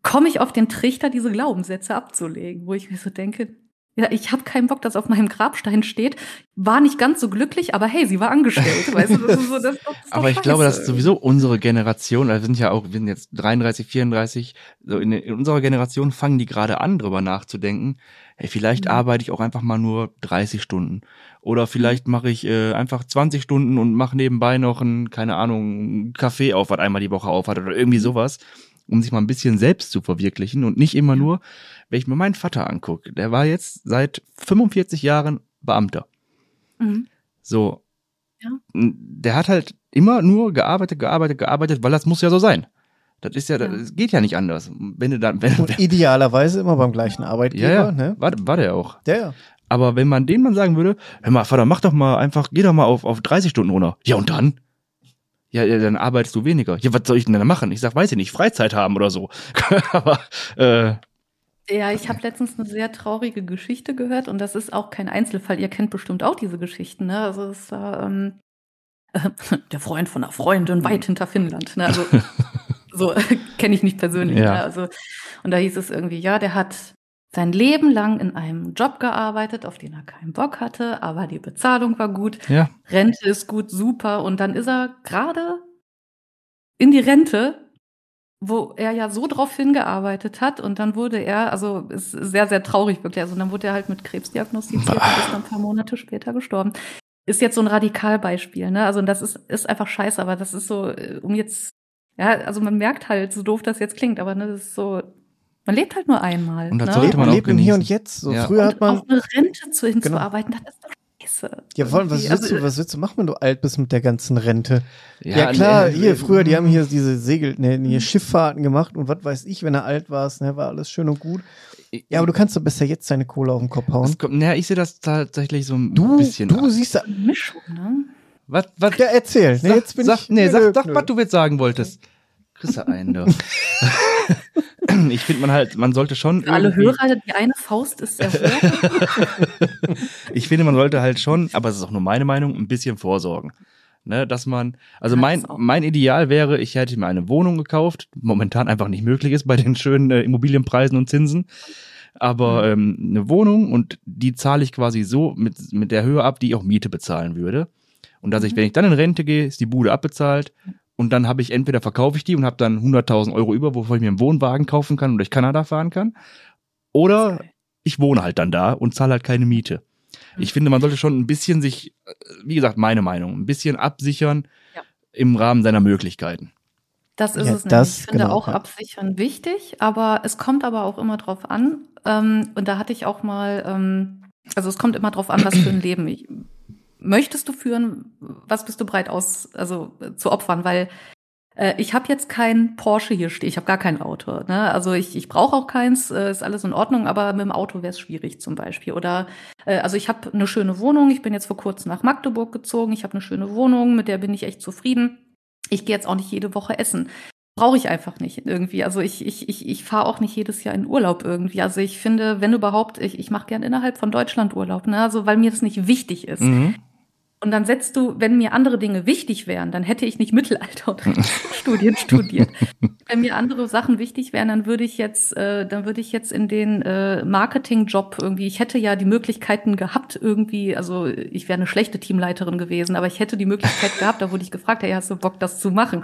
komme ich auf den Trichter, diese Glaubenssätze abzulegen, wo ich mir so denke, ja, ich habe keinen Bock, dass auf meinem Grabstein steht. War nicht ganz so glücklich, aber hey, sie war angestellt. [laughs] weißt du, das ist so, das, das ist aber ich glaube, das ist sowieso unsere Generation. Also wir sind ja auch, wir sind jetzt 33, 34. So in, in unserer Generation fangen die gerade an, drüber nachzudenken. Hey, vielleicht mhm. arbeite ich auch einfach mal nur 30 Stunden. Oder vielleicht mache ich äh, einfach 20 Stunden und mache nebenbei noch ein, keine Ahnung, Café auf, was einmal die Woche aufhat oder irgendwie mhm. sowas um sich mal ein bisschen selbst zu verwirklichen und nicht immer nur, wenn ich mir meinen Vater angucke, der war jetzt seit 45 Jahren Beamter. Mhm. So. Ja. Der hat halt immer nur gearbeitet, gearbeitet, gearbeitet, weil das muss ja so sein. Das ist ja, ja. das geht ja nicht anders. Wenn du dann, wenn, Und idealerweise immer beim gleichen Arbeitgeber, ja, ja. ne? War, war der auch. Ja, ja. Aber wenn man den mal sagen würde, hör mal, Vater, mach doch mal einfach, geh doch mal auf, auf 30 Stunden runter. Ja, und dann? Ja, dann arbeitest du weniger. Ja, was soll ich denn da machen? Ich sag, weiß ich nicht, Freizeit haben oder so. [laughs] Aber äh, ja, ich habe letztens eine sehr traurige Geschichte gehört und das ist auch kein Einzelfall. Ihr kennt bestimmt auch diese Geschichten, ne? Also es war ähm, äh, [laughs] der Freund von einer Freundin weit hinter Finnland. Ne? Also so [laughs] kenne ich nicht persönlich. Ja. Ne? Also und da hieß es irgendwie, ja, der hat sein Leben lang in einem Job gearbeitet, auf den er keinen Bock hatte, aber die Bezahlung war gut, ja. Rente ist gut, super. Und dann ist er gerade in die Rente, wo er ja so drauf hingearbeitet hat und dann wurde er, also ist sehr, sehr traurig wirklich, also dann wurde er halt mit Krebs diagnostiziert und ist dann ein paar Monate später gestorben. Ist jetzt so ein Radikalbeispiel, ne? Also das ist, ist einfach scheiße, aber das ist so, äh, um jetzt, ja, also man merkt halt, so doof das jetzt klingt, aber ne, das ist so, man lebt halt nur einmal. Und das ne? sollte man, man lebt im Hier und Jetzt. So ja. früher und hat man auf eine Rente zu hinzuarbeiten, genau. das ist doch scheiße. Ja, vor allem, was willst, also, du, was willst du machen, wenn du alt bist mit der ganzen Rente? Ja, ja klar, nee, hier, früher, die haben hier diese Segel, ne, hier Schifffahrten gemacht und was weiß ich, wenn du alt warst, ne, war alles schön und gut. Ja, aber du kannst doch besser jetzt deine Kohle auf den Kopf hauen. Kommt, naja, ich sehe das tatsächlich so ein du, bisschen. Du siehst da. Mischung, ne? Was, was? Ja, erzähl. Nee, jetzt bin sag, ich. Nee, sag, sag, was du jetzt sagen wolltest. Du einen, du. [laughs] [clears throat] ich finde man halt, man sollte schon. Für alle Hörer, die eine Faust ist sehr [laughs] ich finde, man sollte halt schon, aber es ist auch nur meine Meinung, ein bisschen vorsorgen. Ne, dass man, also mein, mein Ideal wäre, ich hätte mir eine Wohnung gekauft, momentan einfach nicht möglich ist bei den schönen äh, Immobilienpreisen und Zinsen. Aber mhm. ähm, eine Wohnung und die zahle ich quasi so mit, mit der Höhe ab, die ich auch Miete bezahlen würde. Und dass ich, mhm. wenn ich dann in Rente gehe, ist die Bude abbezahlt und dann habe ich entweder verkaufe ich die und habe dann 100.000 Euro über, wovon ich mir einen Wohnwagen kaufen kann und durch Kanada fahren kann. Oder ich wohne halt dann da und zahle halt keine Miete. Mhm. Ich finde, man sollte schon ein bisschen sich, wie gesagt, meine Meinung, ein bisschen absichern ja. im Rahmen seiner Möglichkeiten. Das ist ja, es das, Ich finde genau, auch ja. absichern wichtig, aber es kommt aber auch immer drauf an. Ähm, und da hatte ich auch mal, ähm, also es kommt immer drauf an, was für ein Leben ich möchtest du führen? Was bist du bereit aus, also zu opfern? Weil äh, ich habe jetzt kein Porsche hier stehen, ich habe gar kein Auto. Ne? Also ich, ich brauche auch keins, äh, ist alles in Ordnung, aber mit dem Auto wäre es schwierig zum Beispiel. Oder äh, also ich habe eine schöne Wohnung, ich bin jetzt vor kurzem nach Magdeburg gezogen, ich habe eine schöne Wohnung, mit der bin ich echt zufrieden. Ich gehe jetzt auch nicht jede Woche essen brauche ich einfach nicht irgendwie. Also ich, ich, ich, ich fahre auch nicht jedes Jahr in Urlaub irgendwie. Also ich finde, wenn überhaupt, ich, ich mache gern innerhalb von Deutschland Urlaub, ne? Also weil mir das nicht wichtig ist. Mhm. Und dann setzt du, wenn mir andere Dinge wichtig wären, dann hätte ich nicht Mittelalter oder [laughs] Studien studiert. wenn mir andere Sachen wichtig wären, dann würde ich jetzt, äh, dann würde ich jetzt in den äh, Marketingjob irgendwie, ich hätte ja die Möglichkeiten gehabt irgendwie, also ich wäre eine schlechte Teamleiterin gewesen, aber ich hätte die Möglichkeit gehabt, da wurde ich gefragt, hey, hast du Bock, das zu machen?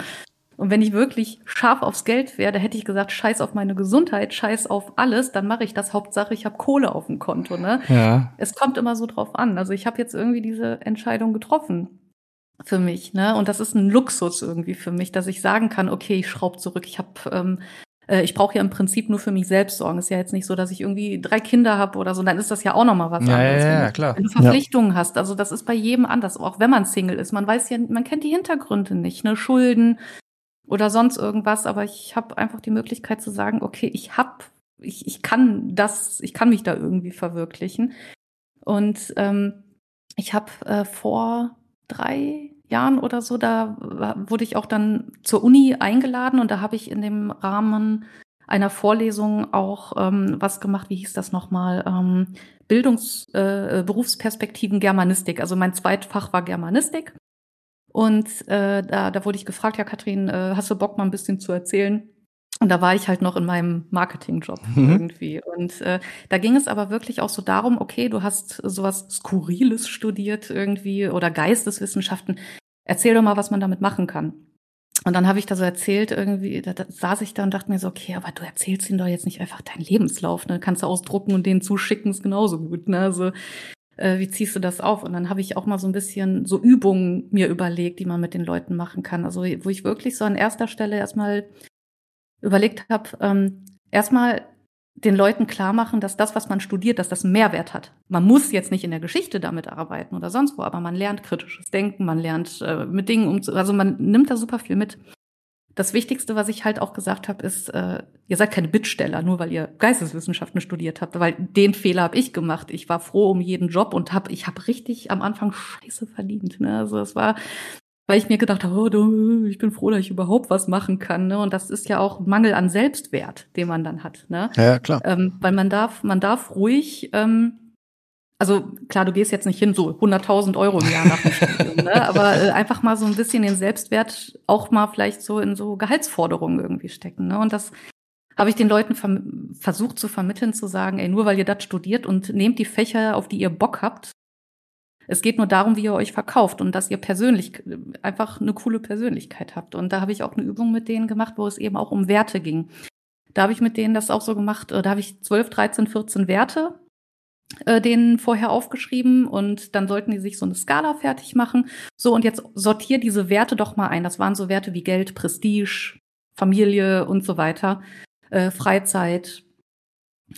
Und wenn ich wirklich scharf aufs Geld wäre, da hätte ich gesagt, scheiß auf meine Gesundheit, scheiß auf alles, dann mache ich das. Hauptsache, ich habe Kohle auf dem Konto. Ne? Ja. Es kommt immer so drauf an. Also ich habe jetzt irgendwie diese Entscheidung getroffen für mich. Ne? Und das ist ein Luxus irgendwie für mich, dass ich sagen kann, okay, ich schraube zurück. Ich habe ähm, äh, ich brauche ja im Prinzip nur für mich selbst sorgen. Ist ja jetzt nicht so, dass ich irgendwie drei Kinder habe oder so. Dann ist das ja auch noch mal was ja, anderes. Ja, ja, klar. Wenn du Verpflichtungen ja. hast. Also das ist bei jedem anders. Auch wenn man Single ist. Man weiß ja, man kennt die Hintergründe nicht. Ne? Schulden, oder sonst irgendwas, aber ich habe einfach die Möglichkeit zu sagen, okay, ich hab, ich, ich kann das, ich kann mich da irgendwie verwirklichen. Und ähm, ich habe äh, vor drei Jahren oder so, da wurde ich auch dann zur Uni eingeladen und da habe ich in dem Rahmen einer Vorlesung auch ähm, was gemacht, wie hieß das nochmal? Ähm, Bildungs-, äh, Berufsperspektiven Germanistik. Also mein Zweitfach war Germanistik. Und äh, da, da wurde ich gefragt, ja, Katrin, äh, hast du Bock, mal ein bisschen zu erzählen? Und da war ich halt noch in meinem Marketingjob mhm. irgendwie. Und äh, da ging es aber wirklich auch so darum, okay, du hast sowas Skurriles studiert irgendwie oder Geisteswissenschaften. Erzähl doch mal, was man damit machen kann. Und dann habe ich da so erzählt, irgendwie, da, da saß ich da und dachte mir so, okay, aber du erzählst ihnen doch jetzt nicht einfach deinen Lebenslauf, ne? Kannst du ausdrucken und denen zuschicken, ist genauso gut, ne? Also äh, wie ziehst du das auf? Und dann habe ich auch mal so ein bisschen so Übungen mir überlegt, die man mit den Leuten machen kann. Also wo ich wirklich so an erster Stelle erstmal überlegt habe, ähm, erstmal den Leuten klar machen, dass das, was man studiert, dass das einen Mehrwert hat. Man muss jetzt nicht in der Geschichte damit arbeiten oder sonst wo, aber man lernt kritisches Denken, man lernt äh, mit Dingen um, also man nimmt da super viel mit das Wichtigste, was ich halt auch gesagt habe, ist, äh, ihr seid keine Bittsteller, nur weil ihr Geisteswissenschaften studiert habt, weil den Fehler habe ich gemacht. Ich war froh um jeden Job und hab, ich habe richtig am Anfang Scheiße verdient. Ne? Also es war, weil ich mir gedacht habe, oh, ich bin froh, dass ich überhaupt was machen kann. Ne? Und das ist ja auch Mangel an Selbstwert, den man dann hat. Ne? Ja, klar. Ähm, weil man darf, man darf ruhig ähm, also klar, du gehst jetzt nicht hin, so 100.000 Euro im Jahr nach dem Studium, ne? [laughs] aber äh, einfach mal so ein bisschen den Selbstwert auch mal vielleicht so in so Gehaltsforderungen irgendwie stecken. Ne? Und das habe ich den Leuten versucht zu vermitteln, zu sagen, ey, nur weil ihr das studiert und nehmt die Fächer, auf die ihr Bock habt. Es geht nur darum, wie ihr euch verkauft und dass ihr persönlich einfach eine coole Persönlichkeit habt. Und da habe ich auch eine Übung mit denen gemacht, wo es eben auch um Werte ging. Da habe ich mit denen das auch so gemacht, äh, da habe ich 12, 13, 14 Werte äh, vorher aufgeschrieben und dann sollten die sich so eine Skala fertig machen. So, und jetzt sortier diese Werte doch mal ein. Das waren so Werte wie Geld, Prestige, Familie und so weiter, äh, Freizeit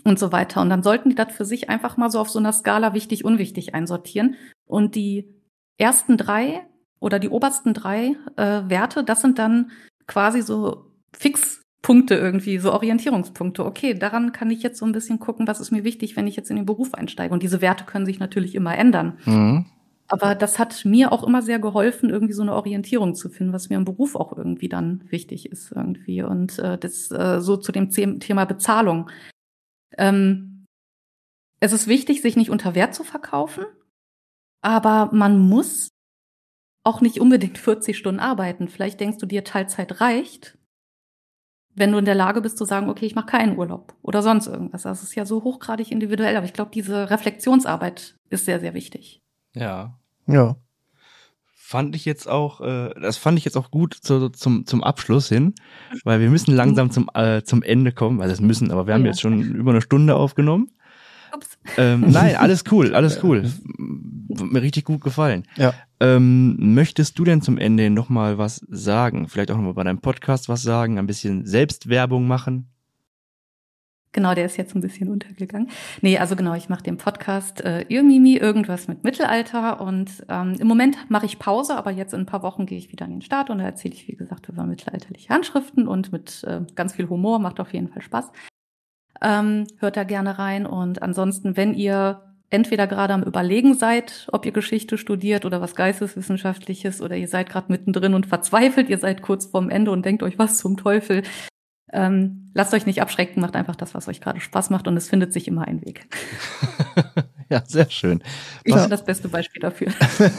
und so weiter. Und dann sollten die das für sich einfach mal so auf so einer Skala wichtig, unwichtig einsortieren. Und die ersten drei oder die obersten drei äh, Werte, das sind dann quasi so fix Punkte irgendwie, so Orientierungspunkte. Okay, daran kann ich jetzt so ein bisschen gucken, was ist mir wichtig, wenn ich jetzt in den Beruf einsteige. Und diese Werte können sich natürlich immer ändern. Mhm. Aber das hat mir auch immer sehr geholfen, irgendwie so eine Orientierung zu finden, was mir im Beruf auch irgendwie dann wichtig ist irgendwie. Und äh, das äh, so zu dem Thema Bezahlung. Ähm, es ist wichtig, sich nicht unter Wert zu verkaufen, aber man muss auch nicht unbedingt [laughs] 40 Stunden arbeiten. Vielleicht denkst du dir, Teilzeit reicht wenn du in der Lage bist zu sagen, okay, ich mache keinen Urlaub oder sonst irgendwas. Das ist ja so hochgradig individuell, aber ich glaube, diese Reflexionsarbeit ist sehr, sehr wichtig. Ja. Ja. Fand ich jetzt auch, äh, das fand ich jetzt auch gut zu, zum, zum Abschluss hin, weil wir müssen langsam zum, äh, zum Ende kommen, weil also das müssen, aber wir haben ja. jetzt schon über eine Stunde aufgenommen. Ups. Ähm, nein, alles cool, alles cool. Mir richtig gut gefallen. Ja. Ähm, möchtest du denn zum Ende noch mal was sagen? Vielleicht auch noch mal bei deinem Podcast was sagen, ein bisschen Selbstwerbung machen? Genau, der ist jetzt ein bisschen untergegangen. Nee, also genau, ich mache den Podcast äh, Irmimi, irgendwas mit Mittelalter und ähm, im Moment mache ich Pause, aber jetzt in ein paar Wochen gehe ich wieder an den Start und da erzähle ich, wie gesagt, über mittelalterliche Handschriften und mit äh, ganz viel Humor, macht auf jeden Fall Spaß. Ähm, hört da gerne rein. Und ansonsten, wenn ihr entweder gerade am Überlegen seid, ob ihr Geschichte studiert oder was Geisteswissenschaftliches oder ihr seid gerade mittendrin und verzweifelt, ihr seid kurz vorm Ende und denkt euch, was zum Teufel. Ähm, lasst euch nicht abschrecken, macht einfach das, was euch gerade Spaß macht und es findet sich immer ein Weg. [laughs] ja, sehr schön. Ich bin das beste Beispiel dafür.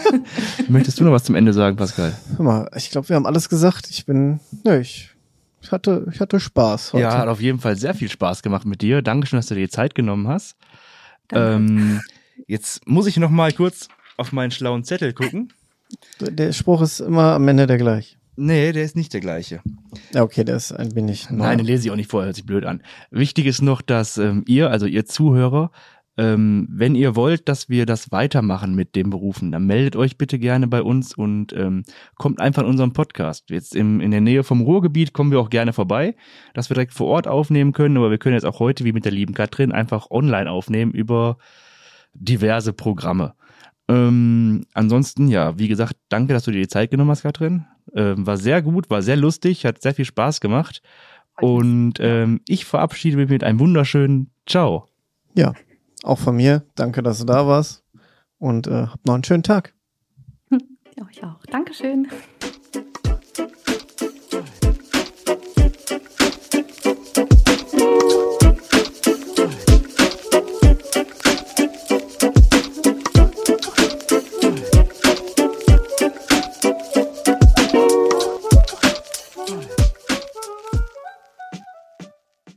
[laughs] Möchtest du noch was zum Ende sagen, Pascal? Hör mal, ich glaube, wir haben alles gesagt. Ich bin, nö, ich ich hatte, ich hatte Spaß heute. Ja, hat auf jeden Fall sehr viel Spaß gemacht mit dir. Dankeschön, dass du dir die Zeit genommen hast. Ähm, jetzt muss ich noch mal kurz auf meinen schlauen Zettel gucken. Der Spruch ist immer am Ende der gleiche. Nee, der ist nicht der gleiche. Ja, okay, der ist ein wenig. Neu. Nein, den lese ich auch nicht vor, hört sich blöd an. Wichtig ist noch, dass ähm, ihr, also ihr Zuhörer, ähm, wenn ihr wollt, dass wir das weitermachen mit den Berufen, dann meldet euch bitte gerne bei uns und ähm, kommt einfach in unseren Podcast. Jetzt im, in der Nähe vom Ruhrgebiet kommen wir auch gerne vorbei, dass wir direkt vor Ort aufnehmen können, aber wir können jetzt auch heute, wie mit der lieben Katrin, einfach online aufnehmen über diverse Programme. Ähm, ansonsten, ja, wie gesagt, danke, dass du dir die Zeit genommen hast, Katrin. Ähm, war sehr gut, war sehr lustig, hat sehr viel Spaß gemacht. Und ähm, ich verabschiede mich mit einem wunderschönen Ciao. Ja, auch von mir. Danke, dass du da warst. Und äh, habt noch einen schönen Tag. Ja, ich auch. Dankeschön.